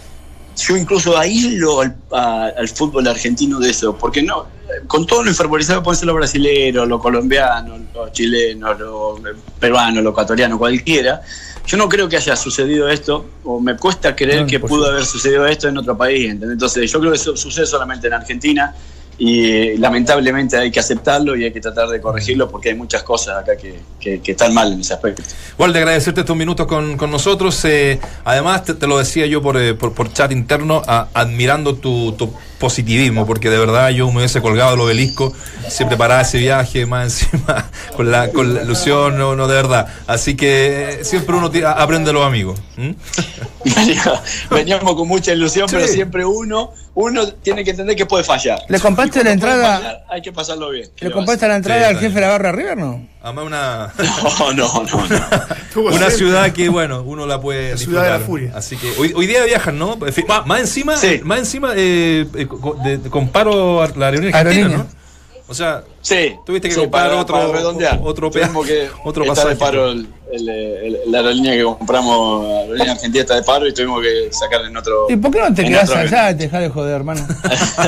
yo incluso aíslo al, a- al fútbol argentino de eso, porque no, con todo lo informatizado pueden ser los brasileños, los colombianos, los chilenos, los peruanos, los ecuatorianos, cualquiera. Yo no creo que haya sucedido esto, o me cuesta creer No, que pudo haber sucedido esto en otro país. ¿entendés? Entonces, yo creo que eso sucede solamente en Argentina y lamentablemente hay que aceptarlo y hay que tratar de corregirlo porque hay muchas cosas acá que, que- que están mal en ese aspecto. Walde, agradecerte estos minutos con, con nosotros. eh, además, te, te lo decía yo por, eh, por, por chat interno, a- admirando tu, tu positivismo, porque de verdad yo me hubiese colgado el obelisco, se preparaba ese viaje más encima, [LAUGHS] con la, con la ilusión, no, no, de verdad. Así que eh, siempre uno ti- aprende de los amigos. ¿m? [LAUGHS] Venía- Veníamos con mucha ilusión, pero siempre uno, uno tiene que entender que puede fallar. ¿Le compraste la entrada? fallar, hay que pasarlo bien. ¿Qué ¿Le compraste la entrada Sí, al jefe de la barra River, no? Además, una? No, no, no. no. [LAUGHS] una ciudad que, bueno, uno la puede La ciudad de la furia. Así que hoy, hoy día viajan, ¿no? Más, más encima, Sí. más encima eh, eh, de- de- comparo a la aerolínea argentina. ¿no? O sea, Sí. Tuviste que sí, comprar para- otro- para otro que otro pasaje. de paro el, el- el- la aerolínea que compramos, la aerolínea argentina está de paro y tuvimos que sacar en otro. ¿Y por qué no te otro allá y te dejas de joder, hermano?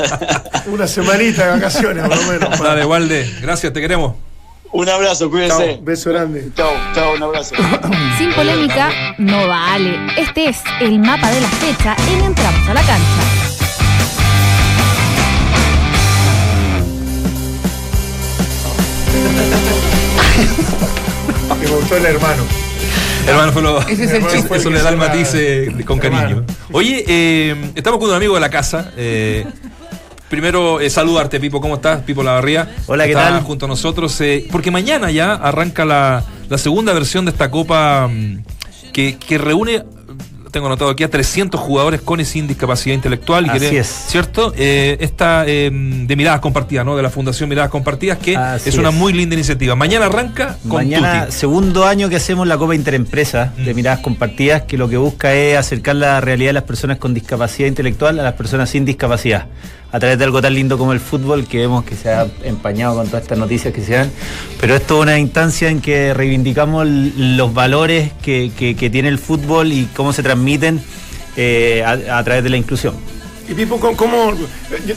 [LAUGHS] Una semanita de vacaciones, por lo menos. Dale, Walde, gracias, te queremos. Un abrazo, cuídense. beso grande. Chao, chao, un abrazo. [COUGHS] Sin polémica, no vale. Este es el mapa de la fecha en Entramos a la Cancha. Me gustó el hermano. Hermano, fue lo- Ese es el [LAUGHS] chiste. eso le da el matiz eh, con cariño. Hermano. Oye, eh, estamos con un amigo de la casa. eh, primero, eh, saludarte, Pipo. ¿Cómo estás? Pipo Lavarría. Hola, ¿qué Está tal? junto a nosotros. eh, porque mañana ya arranca la, la segunda versión de esta Copa mm, que, que reúne, tengo anotado aquí, a 300 jugadores con y sin discapacidad intelectual. Y Así que, es. ¿Cierto? Eh, esta eh, de Miradas Compartidas, ¿no? De la Fundación Miradas Compartidas, que Así es una es. muy linda iniciativa. Mañana arranca con Mañana, Tuti. segundo año que hacemos la Copa Interempresa de Mm. Miradas Compartidas, que lo que busca es acercar la realidad de las personas con discapacidad intelectual a las personas sin discapacidad. A través de algo tan lindo como el fútbol, que vemos que se ha empañado con todas estas noticias que se dan. Pero esto es una instancia en que reivindicamos los valores que, tiene el fútbol y cómo se transmiten eh, a través de la inclusión. Y Pipo, ¿cómo,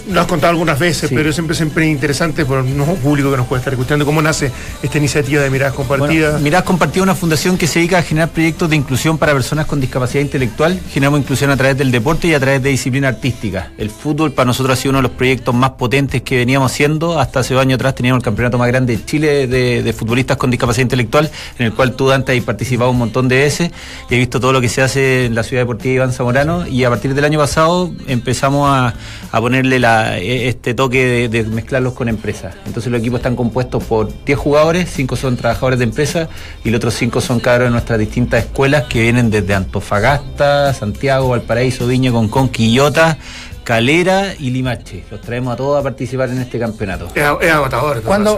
lo has contado algunas veces, Sí. pero siempre siempre interesante por un público que nos puede estar escuchando, cómo nace esta iniciativa de miradas compartidas? Bueno, Miradas Compartidas es una fundación que se dedica a generar proyectos de inclusión para personas con discapacidad intelectual. Generamos inclusión a través del deporte y a través de disciplina artística. El fútbol para nosotros ha sido uno de los proyectos más potentes que veníamos haciendo. Hasta hace dos años atrás teníamos el campeonato más grande de Chile de, de futbolistas con discapacidad intelectual, en el cual tú, Dante, has participado un montón de veces. Y he visto todo lo que se hace en la ciudad deportiva Iván Zamorano. Y a partir del año pasado empezamos a, a ponerle la- e- este toque de, de mezclarlos con empresas. Entonces los equipos están compuestos por 10 jugadores, 5 son trabajadores de empresa y los otros 5 son cabros de nuestras distintas escuelas que vienen desde Antofagasta, Santiago, Valparaíso, Viña, Concón, Quillota, Calera y Limache. Los traemos a todos a participar en este campeonato. Es, es agotador. Cuando,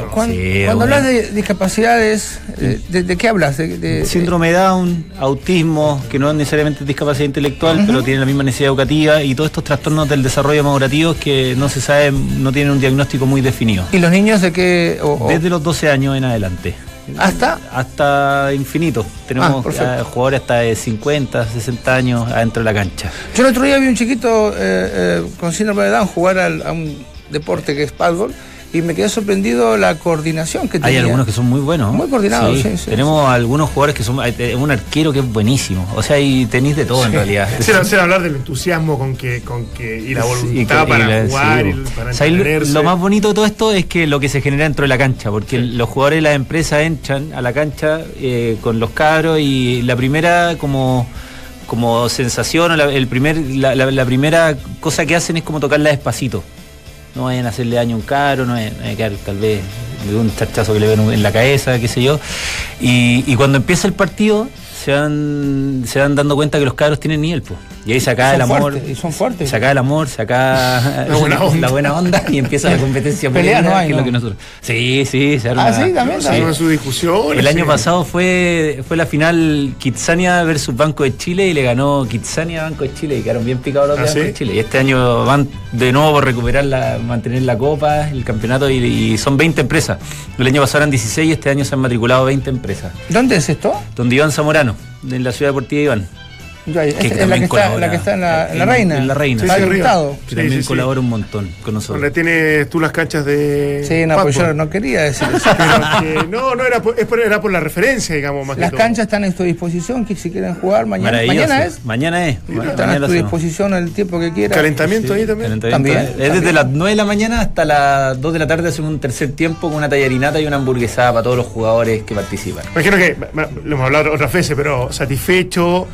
hablas de discapacidades, eh, ¿de, de qué hablas? De, de- Síndrome de Down, autismo, que no es necesariamente discapacidad intelectual, pero tiene la misma necesidad educativa y todos estos trastornos del desarrollo madurativo que no se sabe, no tienen un diagnóstico muy definido. ¿Y los niños de qué? o- o- Desde los 12 años en adelante. ¿Hasta? Hasta infinito. Ah, Tenemos perfecto. eh, jugadores hasta de 50, 60 años adentro de la cancha. Yo el otro día vi un chiquito eh, eh, con síndrome de Down jugar al- a un deporte que es paddle y me quedé sorprendido la coordinación que Hay tenía. algunos que son muy buenos. Muy coordinados, sí, sí, Tenemos algunos jugadores que son. hay- hay Un arquero que es buenísimo. O sea, y tenéis de todo en realidad. [LAUGHS] Será hablar del entusiasmo con que, con que y la Sí, voluntad para la- jugar, sí, y para O sea, y lo- más bonito de todo esto es que lo que se genera dentro de la cancha, porque los jugadores de las empresas entran a la cancha eh, con los cabros y la primera como como sensación o la, el primer, la, la- la primera cosa que hacen es como tocarla despacito. No vayan a hacerle daño a un cabro, no vayan a quedar tal vez de un chachazo que le ven en la cabeza, qué sé yo. Y, y cuando empieza el partido se van, se van dando cuenta que los cabros tienen nivel, pues. Y ahí se acaba el amor. fuertes, y son fuertes. Se acaba el amor, se acaba [LAUGHS] La buena onda. [LAUGHS] la buena onda y empieza la competencia [LAUGHS] Pelea no hay, que es lo ¿no? que nosotros. Sí, sí, se arma. Ah, sí, también, también. Con su discusión. El año pasado fue, fue la final Kitsania versus Banco de Chile y le ganó Kitsania a Banco de Chile y quedaron bien picados los de ¿Ah, Banco sí? de Chile. Y este año van de nuevo por recuperar la, mantener la copa, el campeonato y, y son 20 empresas. El año pasado eran 16 y este año se han matriculado 20 empresas. ¿Dónde es esto? Donde Iván Zamorano, en la ciudad deportiva de Iván. Que es la que, está, la que está en la, en la En- reina. en la reina, Sí, Está sí. Que Sí, también sí, sí. colabora un montón con nosotros. Donde tienes tú las canchas de. Sí, no, pues yo no quería decir eso. Pero que no, no era por, es por- era por la referencia, digamos, más Las que todo. canchas están a tu disposición, que si quieren jugar mañana. Mañana es. Mañana es. Están mañana a tu disposición el tiempo que quieras. Calentamiento ahí también. Calentamiento. También, Es desde también. las 9 de la mañana hasta las 2 de la tarde hacemos un tercer tiempo con una tallarinata y una hamburguesada para todos los jugadores que participan. Imagino que, lo hemos hablado otras veces, pero satisfecho,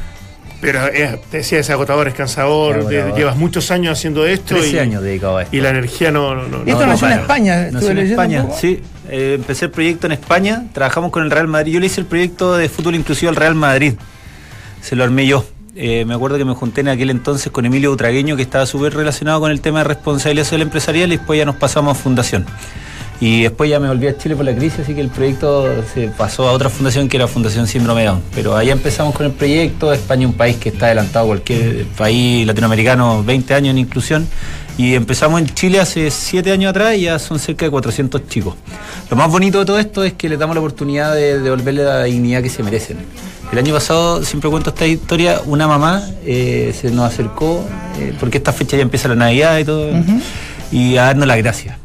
pero es, te decía, es agotador, es cansador, agotador. llevas muchos años haciendo esto 13 y, año dedicado a esto. y la energía no... no, no- Y esto no nació en. España, Nació estuve en leyendo España, sí. Eh, empecé el proyecto en España, trabajamos con el Real Madrid. Yo le hice el proyecto de fútbol inclusivo al Real Madrid. Se lo armé yo. Eh, me acuerdo que me junté en aquel entonces con Emilio Utragueño, que estaba súper relacionado con el tema de responsabilidad social empresarial, y después ya nos pasamos a fundación. Y después ya me volví a Chile por la crisis, así que el proyecto se pasó a otra fundación que era Fundación Síndrome Down. Pero allá empezamos con el proyecto. España es un país que está adelantado a cualquier país latinoamericano, 20 años en inclusión. Y empezamos en Chile hace 7 años atrás y ya son cerca de 400 chicos. Lo más bonito de todo esto es que les damos la oportunidad de devolverle la dignidad que se merecen. El año pasado, siempre cuento esta historia, una mamá eh, se nos acercó, eh, porque esta fecha ya empieza la Navidad y todo, y a darnos las gracias.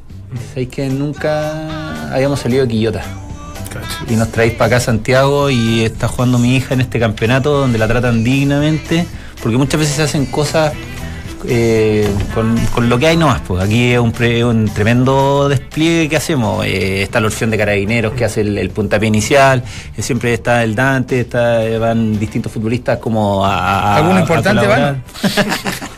Sabéis que nunca habíamos salido de Quillota. Y nos traéis para acá a Santiago y está jugando mi hija en este campeonato donde la tratan dignamente, porque muchas veces se hacen cosas eh, con, con lo que hay nomás. Pues aquí es un, pre- un tremendo despliegue que hacemos. Eh, está la opción de carabineros que hace el, el puntapié inicial, eh, siempre está el Dante, está, van distintos futbolistas como a. a- ¿Alguno importante colaborar. [LAUGHS]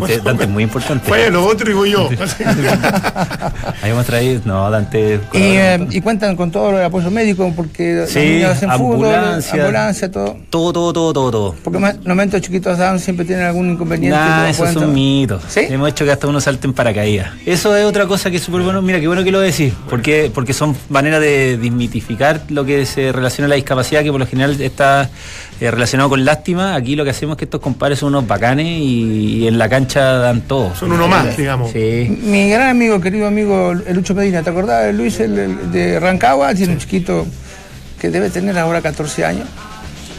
Dante, Dante es muy importante. Fue lo otro y voy yo. [LAUGHS] Ahí a traer, no, Dante. Y, eh, y cuentan con todo el apoyo médico porque los Sí, niños hacen fútbol, ambulancia. ambulancia, todo. Todo, todo, todo, todo, todo. Porque más- normalmente los chiquitos Down siempre tienen algún inconveniente. Nah, esos pueden son mitos. ¿Sí? Hemos hecho que hasta uno salte en paracaídas. Eso es otra cosa que es súper bueno. Mira, qué bueno que lo decís. Porque, porque son maneras de desmitificar lo que se relaciona a la discapacidad, que por lo general está eh, relacionado con lástima. Aquí lo que hacemos es que estos compadres son unos bacanes y, y en la cancha dan todo. Son uno más, digamos. Sí. Mi gran amigo, querido amigo el Lucho Medina, ¿te acordás de Luis el, el de Rancagua? Tiene un chiquito que debe tener ahora 14 años.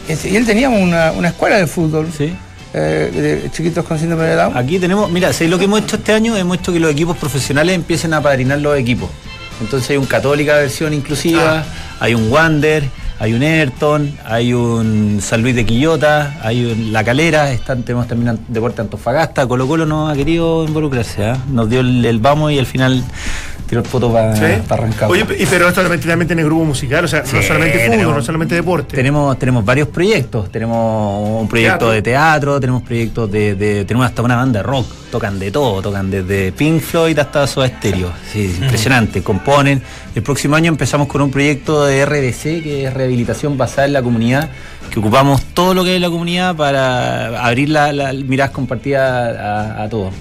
Ese- Y él tenía una, una escuela de fútbol Sí. eh, de chiquitos con síndrome de Down. Aquí tenemos, mira, ¿sabes lo que hemos hecho este año? Hemos hecho que los equipos profesionales empiecen a padrinar los equipos. Entonces hay un Católica versión inclusiva, Ah. hay un Wander, hay un Ayrton, hay un San Luis de Quillota, hay un La Calera, están, tenemos también Deporte Antofagasta, Colo Colo no ha querido involucrarse, ¿ah? nos dio el, el vamos y al final tiró el foto para ¿Sí? arrancar. Oye, y pero esto también, también tiene grupo musical, o sea, no solamente fútbol, tenemos- no solamente deporte. Tenemos, tenemos varios proyectos. Tenemos un proyecto Teatro. de teatro, tenemos proyectos de, de- Tenemos hasta una banda de rock. Tocan de todo, tocan desde Pink Floyd hasta Soda Stereo. Sí, impresionante. Componen. El próximo año empezamos con un proyecto de RDC, que es rehabilitación basada en la comunidad, que ocupamos todo lo que hay en la comunidad para abrir la, la miradas compartidas a, a todos.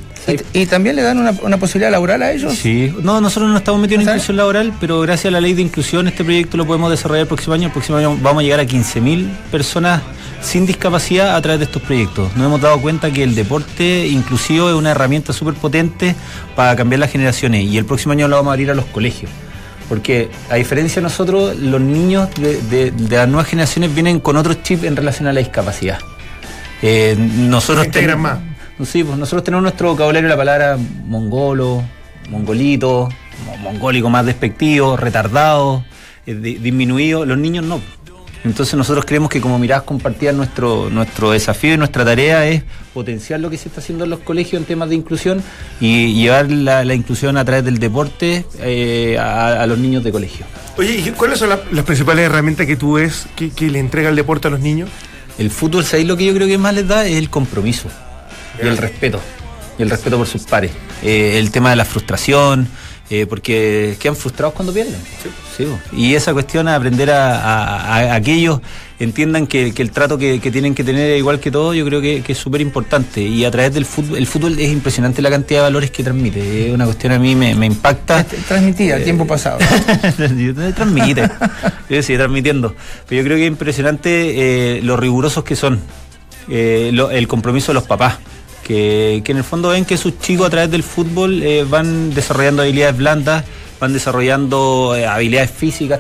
Y, y también le dan una, una posibilidad laboral a ellos. Sí, no, nosotros no estamos metidos en ¿Sabes? inclusión laboral, pero gracias a la ley de inclusión este proyecto lo podemos desarrollar el próximo año. El próximo año vamos a llegar a 15.000 personas sin discapacidad a través de estos proyectos. Nos hemos dado cuenta que el deporte inclusivo es una herramienta súper potente para cambiar las generaciones y el próximo año lo vamos a abrir a los colegios. Porque a diferencia de nosotros, los niños de, de- de las nuevas generaciones vienen con otro chip en relación a la discapacidad. Eh, nosotros tenemos- más. Sí, pues nosotros tenemos nuestro vocabulario la palabra mongolo, mongolito, mo- mongólico más despectivo, retardado, eh, di- disminuido. Los niños no. Entonces nosotros creemos que como miradas compartidas nuestro, nuestro desafío y nuestra tarea es potenciar lo que se está haciendo en los colegios en temas de inclusión y llevar la, la inclusión a través del deporte eh, a, a los niños de colegio. Oye, ¿y cuáles son la- las principales herramientas que tú ves que, que le entrega el deporte a los niños? El fútbol, ¿sabéis lo que yo creo que más les da? Es el compromiso y el respeto. Y el respeto por sus pares. Eh, el tema de la frustración, eh, porque quedan frustrados cuando pierden. Sí, y esa cuestión a aprender a, a- a- a que ellos entiendan que, que el trato que, que tienen que tener es igual que todo, yo creo que, que es súper importante. Y a través del fútbol, el fútbol es impresionante la cantidad de valores que transmite. Es una cuestión a mí me, me impacta. Transmitía el tiempo pasado. transmite. Yo sigue transmitiendo. Pero yo creo que es impresionante eh, lo rigurosos que son. eh, lo- el compromiso de los papás. Que, que en el fondo ven que sus chicos a través del fútbol eh, van desarrollando habilidades blandas, van desarrollando eh, habilidades físicas